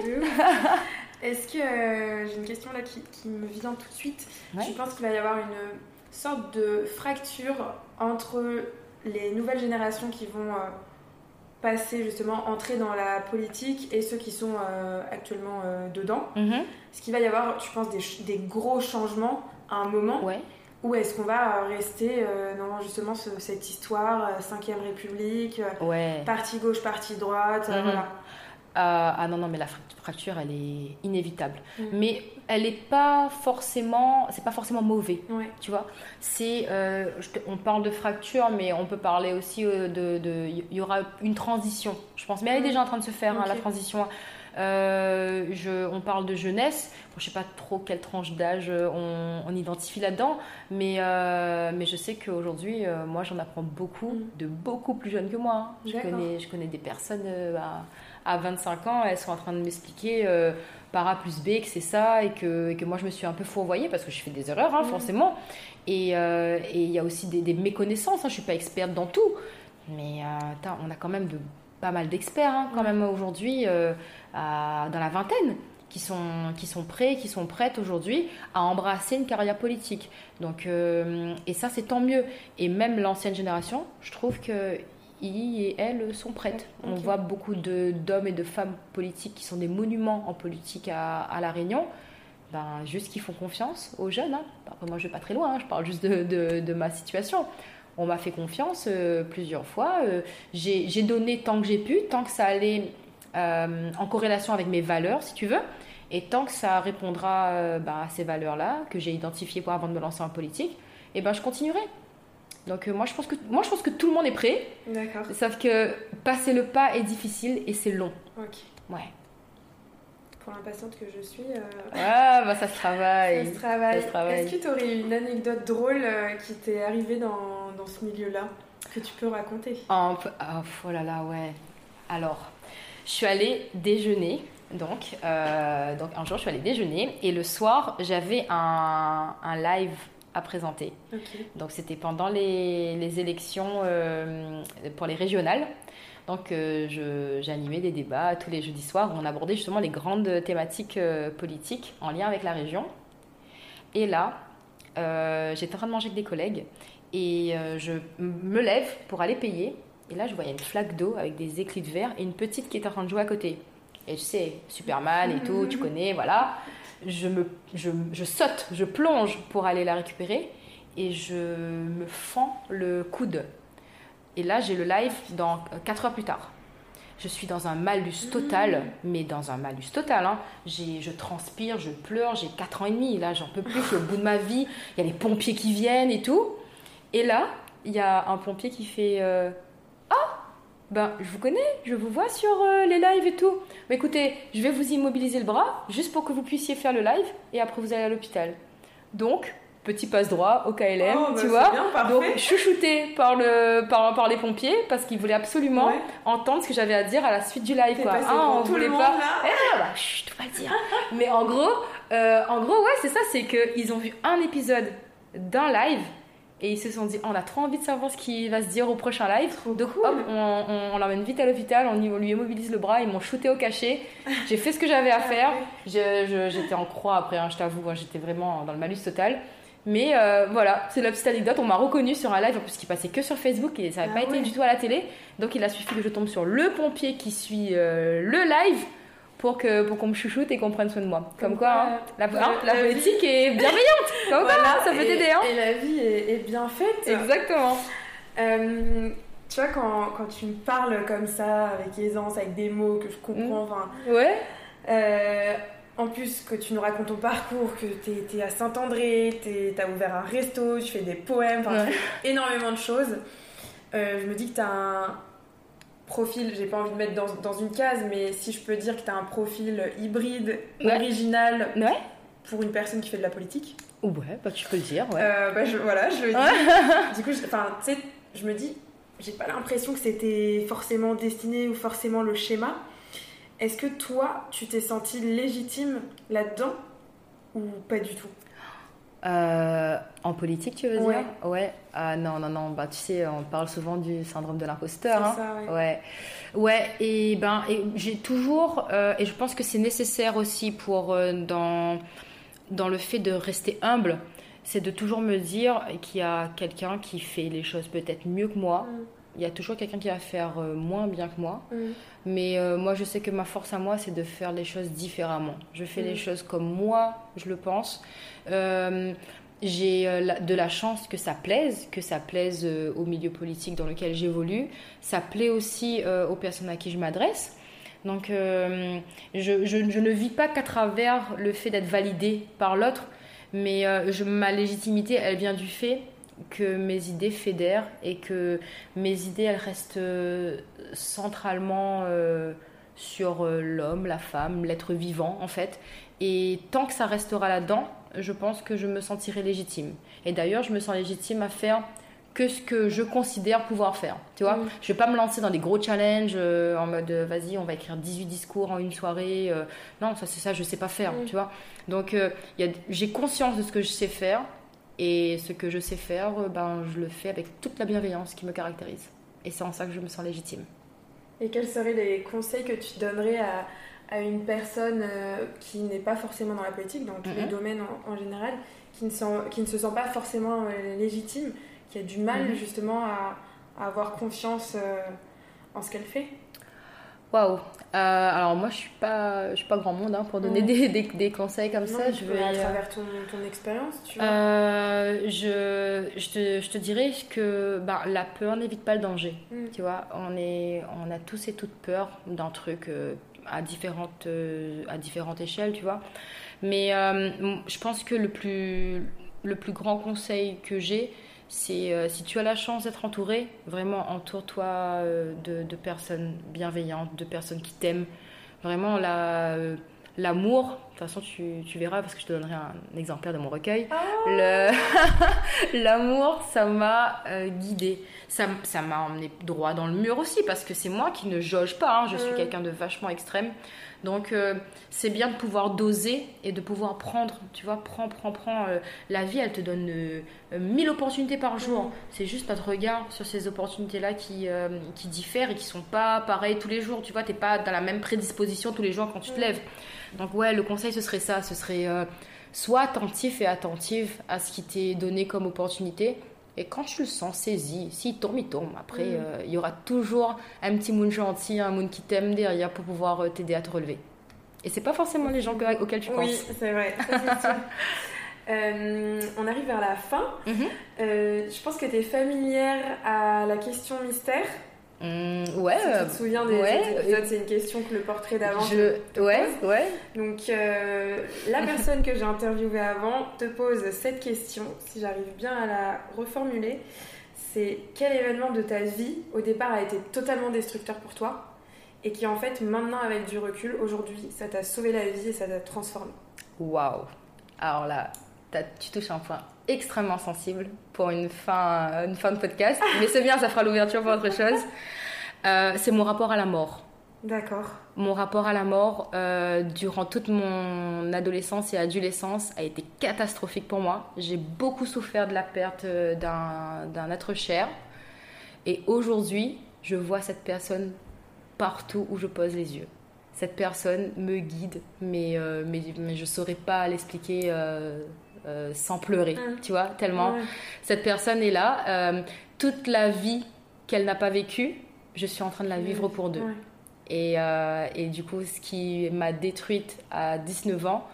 Est-ce que euh, j'ai une question là qui, qui, me vient tout de suite Je pense qu'il va y avoir une sorte de fracture entre les nouvelles générations qui vont passer justement, entrer dans la politique et ceux qui sont euh, actuellement euh, dedans? Mhm. Est-ce qu'il va y avoir, tu penses, des, des, gros changements à un moment? Ouais. Ou est-ce qu'on va rester euh, dans justement cette histoire, 5ème République, ouais. parti gauche, parti droite, mhm. voilà ah non, non, mais la fracture, elle est inévitable. Mm. Mais elle n'est pas forcément, c'est pas forcément mauvais, tu vois. C'est, euh, on parle de fracture, mais on peut parler aussi euh, de, il y aura une transition, je pense. Mais elle est mm. déjà en train de se faire, hein, la transition. Euh, je, on parle de jeunesse. je sais pas trop quelle tranche d'âge on, identifie là-dedans, mais, mais je sais qu'aujourd'hui, moi, j'en apprends beaucoup mm. de beaucoup plus jeunes que moi. Hein. Je, connais, je connais des personnes. Bah, à 25 ans, elles sont en train de m'expliquer euh, par A plus B que c'est ça et que, que, moi je me suis un peu fourvoyée parce que je fais des erreurs, hein, forcément. Euh, et il y a aussi des, méconnaissances. Hein, je ne suis pas experte dans tout, mais euh, on a quand même de, pas mal d'experts hein, quand même aujourd'hui dans la vingtaine qui sont, qui sont prêts, qui sont prêtes aujourd'hui à embrasser une carrière politique. Donc, et ça, c'est tant mieux. Et même l'ancienne génération, je trouve que ils et elles sont prêtes. On voit beaucoup d'hommes et de femmes politiques qui sont des monuments en politique à, La Réunion. Ben, juste qu'ils font confiance aux jeunes. Hein. moi, je vais pas très loin, hein. je parle juste de, de, ma situation. On m'a fait confiance euh, plusieurs fois. Euh, j'ai donné tant que j'ai pu, tant que ça allait euh, en corrélation avec mes valeurs, si tu veux. Et tant que ça répondra ben, à ces valeurs-là, que j'ai identifiées pour avant de me lancer en politique, et eh ben, je continuerai. Donc euh, moi je pense que moi je pense que tout le monde est prêt. D'accord. Sauf que passer le pas est difficile et c'est long. Ok. Ouais. Pour l'impatiente que je suis. Euh, ah bah ça se travaille. Ça se travaille. Est-ce que tu aurais une anecdote drôle euh, qui t'est arrivée dans, dans ce milieu-là que tu peux raconter? Oh, oh, là là ouais. Alors je suis allée déjeuner. Donc, donc un jour je suis allée déjeuner et le soir j'avais un, un live à présenter. Donc c'était pendant les, élections euh, pour les régionales. Donc euh, j'animais des débats tous les jeudis soirs où on abordait justement les grandes thématiques euh, politiques en lien avec la région. Et là, j'étais en train de manger avec des collègues et je me lève pour aller payer. Et là, je voyais une flaque d'eau avec des éclits de verre et une petite qui était en train de jouer à côté. Et je sais, Superman et tout, tu connais, voilà je, me, je, je, saute, je plonge pour aller la récupérer et je me fends le coude. Et là, j'ai le live dans 4 heures plus tard. Je suis dans un malus total, mmh. mais dans un malus total. Hein. Je transpire, je pleure, j'ai 4 ans et demi. Là, j'en peux plus, je suis au bout de ma vie. Il y a les pompiers qui viennent et tout. Et là, il y a un pompier qui fait euh, ben, je vous connais, je vous vois sur euh, les lives et tout. Mais écoutez, je vais vous immobiliser le bras juste pour que vous puissiez faire le live et après vous allez à l'hôpital. Donc, petit passe droit au KLM, oh, tu bah, vois. Donc, chouchouté par, le, par, par les pompiers parce qu'ils voulaient absolument entendre ce que j'avais à dire à la suite du live. Quoi. Ah, on voulait pas. Eh, bah, chut, tout va dire. Mais en gros, euh, en gros, ouais, c'est ça, c'est qu'ils ont vu un épisode d'un live et ils se sont dit, on a trop envie de savoir ce qui va se dire au prochain live. Donc, hop, on, on, l'emmène vite à l'hôpital, on, lui immobilise le bras, ils m'ont shooté au cachet. J'ai fait ce que j'avais à faire. J'étais en croix après, hein, je t'avoue, hein, j'étais vraiment dans le malus total. Mais euh, voilà, c'est la petite anecdote. On m'a reconnu sur un live, en plus qui passait que sur Facebook et ça n'avait ah pas été du tout à la télé. Donc il a suffi que je tombe sur le pompier qui suit euh, le live pour que pour qu'on me chouchoute et qu'on prenne soin de moi. Comme, quoi, hein, la, politique est bienveillante. Comme quoi, hein, ça peut t'aider. Hein. Et la vie est, bien faite. Exactement. Euh, tu vois, quand, quand, tu me parles comme ça, avec aisance, avec des mots que je comprends, mm. enfin. Ouais. Euh, en plus, que tu nous racontes ton parcours, que tu es, à Saint-André, tu as ouvert un resto, tu fais des poèmes, enfin, tu fais énormément de choses. Euh, je me dis que tu as un, profil, j'ai pas envie de mettre dans, dans, une case, mais si je peux dire que tu as un profil hybride, original, ouais. pour une personne qui fait de la politique. Ouais, bah tu peux le dire, ouais. Euh, bah, je, voilà, je le dis. du coup, sais, je me dis, j'ai pas l'impression que c'était forcément destiné ou forcément le schéma. Est-ce que toi, tu t'es senti légitime là-dedans ou pas du tout? Euh, en politique, tu veux dire Ouais. Ah non, non, non. Bah, tu sais, on parle souvent du syndrome de l'imposteur. Hein. Ça, ouais. ouais. et ben, et j'ai toujours, euh, et je pense que c'est nécessaire aussi pour euh, dans dans le fait de rester humble, c'est de toujours me dire qu'il y a quelqu'un qui fait les choses peut-être mieux que moi. Mm. Il y a toujours quelqu'un qui va faire moins bien que moi. Mm. Mais moi, je sais que ma force à moi, c'est de faire les choses différemment. Je fais les mm. choses comme moi, je le pense. Euh, j'ai euh, de la chance que ça plaise, que ça plaise euh, au milieu politique dans lequel j'évolue. Ça plaît aussi aux personnes à qui je m'adresse. Donc, je, je, ne vis pas qu'à travers le fait d'être validée par l'autre, mais je, ma légitimité, elle vient du fait que mes idées fédèrent et que mes idées, elles restent centralement sur l'homme, la femme, l'être vivant, en fait. Et tant que ça restera là-dedans, je pense que je me sentirai légitime. Et d'ailleurs, je me sens légitime à faire que ce que je considère pouvoir faire. Tu vois, mm. je vais pas me lancer dans des gros challenges euh, en mode euh, vas-y, on va écrire 18 discours en une soirée. Euh. non, ça c'est ça, je sais pas faire, mm. tu vois. Donc j'ai conscience de ce que je sais faire et ce que je sais faire, ben je le fais avec toute la bienveillance qui me caractérise. Et c'est en ça que je me sens légitime. Et quels seraient les conseils que tu donnerais à, à une personne euh, qui n'est pas forcément dans la politique, dans tous les mhm. domaines en, général, qui ne, qui ne, se sent pas forcément euh, légitime, qui a du mal mhm. justement à, avoir confiance euh, en ce qu'elle fait? Waouh Alors moi je suis pas, je suis pas grand monde hein, pour donner des, des, conseils comme ça. Je vais à travers ton, ton expérience, tu vois. je, je, te, je, te, dirais que bah, la peur n'évite pas le danger. Mm. Tu vois, on est, on a tous et toutes peur d'un truc à différentes, euh, à différentes échelles, tu vois. Mais euh, je pense que le plus, le plus grand conseil que j'ai, c'est euh, si tu as la chance d'être entouré, vraiment entoure-toi de, de, personnes bienveillantes, de personnes qui t'aiment. Vraiment, la L'amour, de toute façon, tu, tu, verras parce que je te donnerai un exemplaire de mon recueil. Oh. L'amour, ça m'a euh, guidée. Ça m'a emmené droit dans le mur aussi parce que c'est moi qui ne jauge pas. Hein. Je suis quelqu'un de vachement extrême. Donc, euh, c'est bien de pouvoir doser et de pouvoir prendre. Tu vois, prends, prends, prends. Euh, la vie, elle te donne mille opportunités par jour. C'est juste notre regard sur ces opportunités-là qui, qui diffèrent et qui sont pas pareilles tous les jours. Tu vois, tu n'es pas dans la même prédisposition tous les jours quand tu te lèves. Donc ouais, le conseil, ce serait ça. Ce serait euh, soit attentif et attentive à ce qui t'est donné comme opportunité. Et quand tu le sens, saisis. S'il tombe, il tombe. Après, mm. euh, il y aura toujours un petit moon gentil, un moon qui t'aime derrière pour pouvoir euh, t'aider à te relever. Et c'est pas forcément les gens auxquels tu penses. Oui, c'est vrai. on arrive vers la fin. Mm-hmm. je pense que tu es familière à la question mystère. Mmh, ouais. Si tu te euh, souviens des, épisodes, c'est une question que le portrait d'avant je... te, ouais, pose. Ouais. Donc, euh, la personne que j'ai interviewée avant te pose cette question, si j'arrive bien à la reformuler. C'est quel événement de ta vie, au départ, a été totalement destructeur pour toi et qui, en fait, maintenant, avec du recul, aujourd'hui, ça t'a sauvé la vie et ça t'a transformé? Waouh Alors là, tu touches un point extrêmement sensible pour une fin, une fin de podcast, mais c'est bien, ça fera l'ouverture pour autre chose. Euh, c'est mon rapport à la mort. D'accord. Mon rapport à la mort euh, durant toute mon adolescence et adolescence a été catastrophique pour moi. J'ai beaucoup souffert de la perte euh, d'un être cher. Et aujourd'hui, je vois cette personne partout où je pose les yeux. Cette personne me guide, mais, mais, mais je ne saurais pas l'expliquer euh, sans pleurer, mm. tu vois, tellement cette personne est là. Euh, toute la vie qu'elle n'a pas vécue, je suis en train de la vivre pour deux. Et, euh, et, du coup, ce qui m'a détruite à 19 ans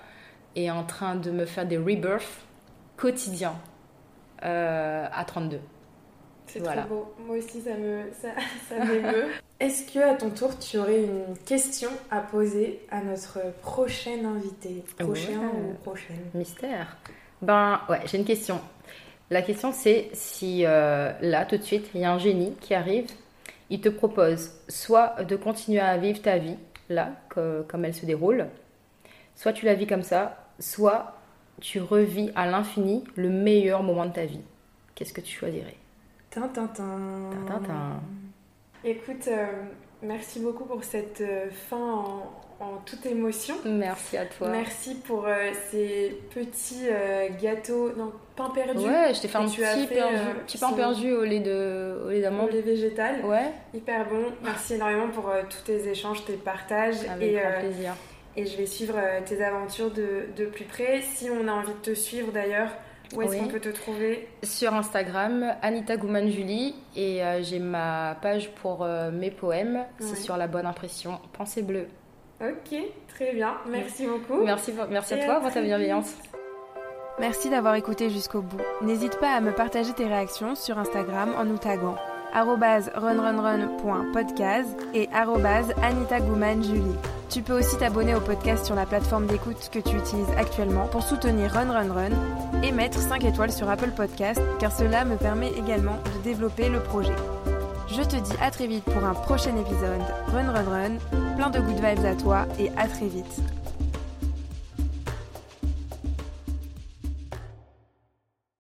est en train de me faire des rebirths quotidiens à 32. C'est trop beau. Moi aussi, ça me ça, ça m'émeut. Est-ce que à ton tour, tu aurais une question à poser à notre prochaine invité Prochain ou prochaine? Mystère. Ben ouais, j'ai une question. La question c'est si euh, là tout de suite il y a un génie qui arrive il te propose soit de continuer à vivre ta vie, là, comme elle se déroule, soit tu la vis comme ça, soit tu revis à l'infini le meilleur moment de ta vie. Qu'est-ce que tu choisirais? Tintintin. Écoute, euh, merci beaucoup pour cette euh, fin en, toute émotion. Merci à toi. Merci pour euh, ces petits gâteaux, non, pain perdu. Ouais, je t'ai fait un petit, petit pain perdu au lait de, au lait d'amande. Au lait végétal. Ouais. Hyper bon. Merci énormément pour tous tes échanges, tes partages. Avec et, grand plaisir. Et je vais suivre tes aventures de, de plus près. Si on a envie de te suivre d'ailleurs, où est-ce qu'on peut te trouver Sur Instagram, Anita Gouman Julie. Et euh, j'ai ma page pour euh, mes poèmes. C'est sur la bonne impression. Pensée bleue. Ok, très bien. Merci beaucoup. Merci, merci à toi pour ta bienveillance. Merci d'avoir écouté jusqu'au bout. N'hésite pas à me partager tes réactions sur Instagram en nous taguant runrunrun.podcast et Anita Julie. Tu peux aussi t'abonner au podcast sur la plateforme d'écoute que tu utilises actuellement pour soutenir Run Run Run et mettre 5 étoiles sur Apple Podcast car cela me permet également de développer le projet. Je te dis à très vite pour un prochain épisode Run Run Run, plein de good vibes à toi et à très vite.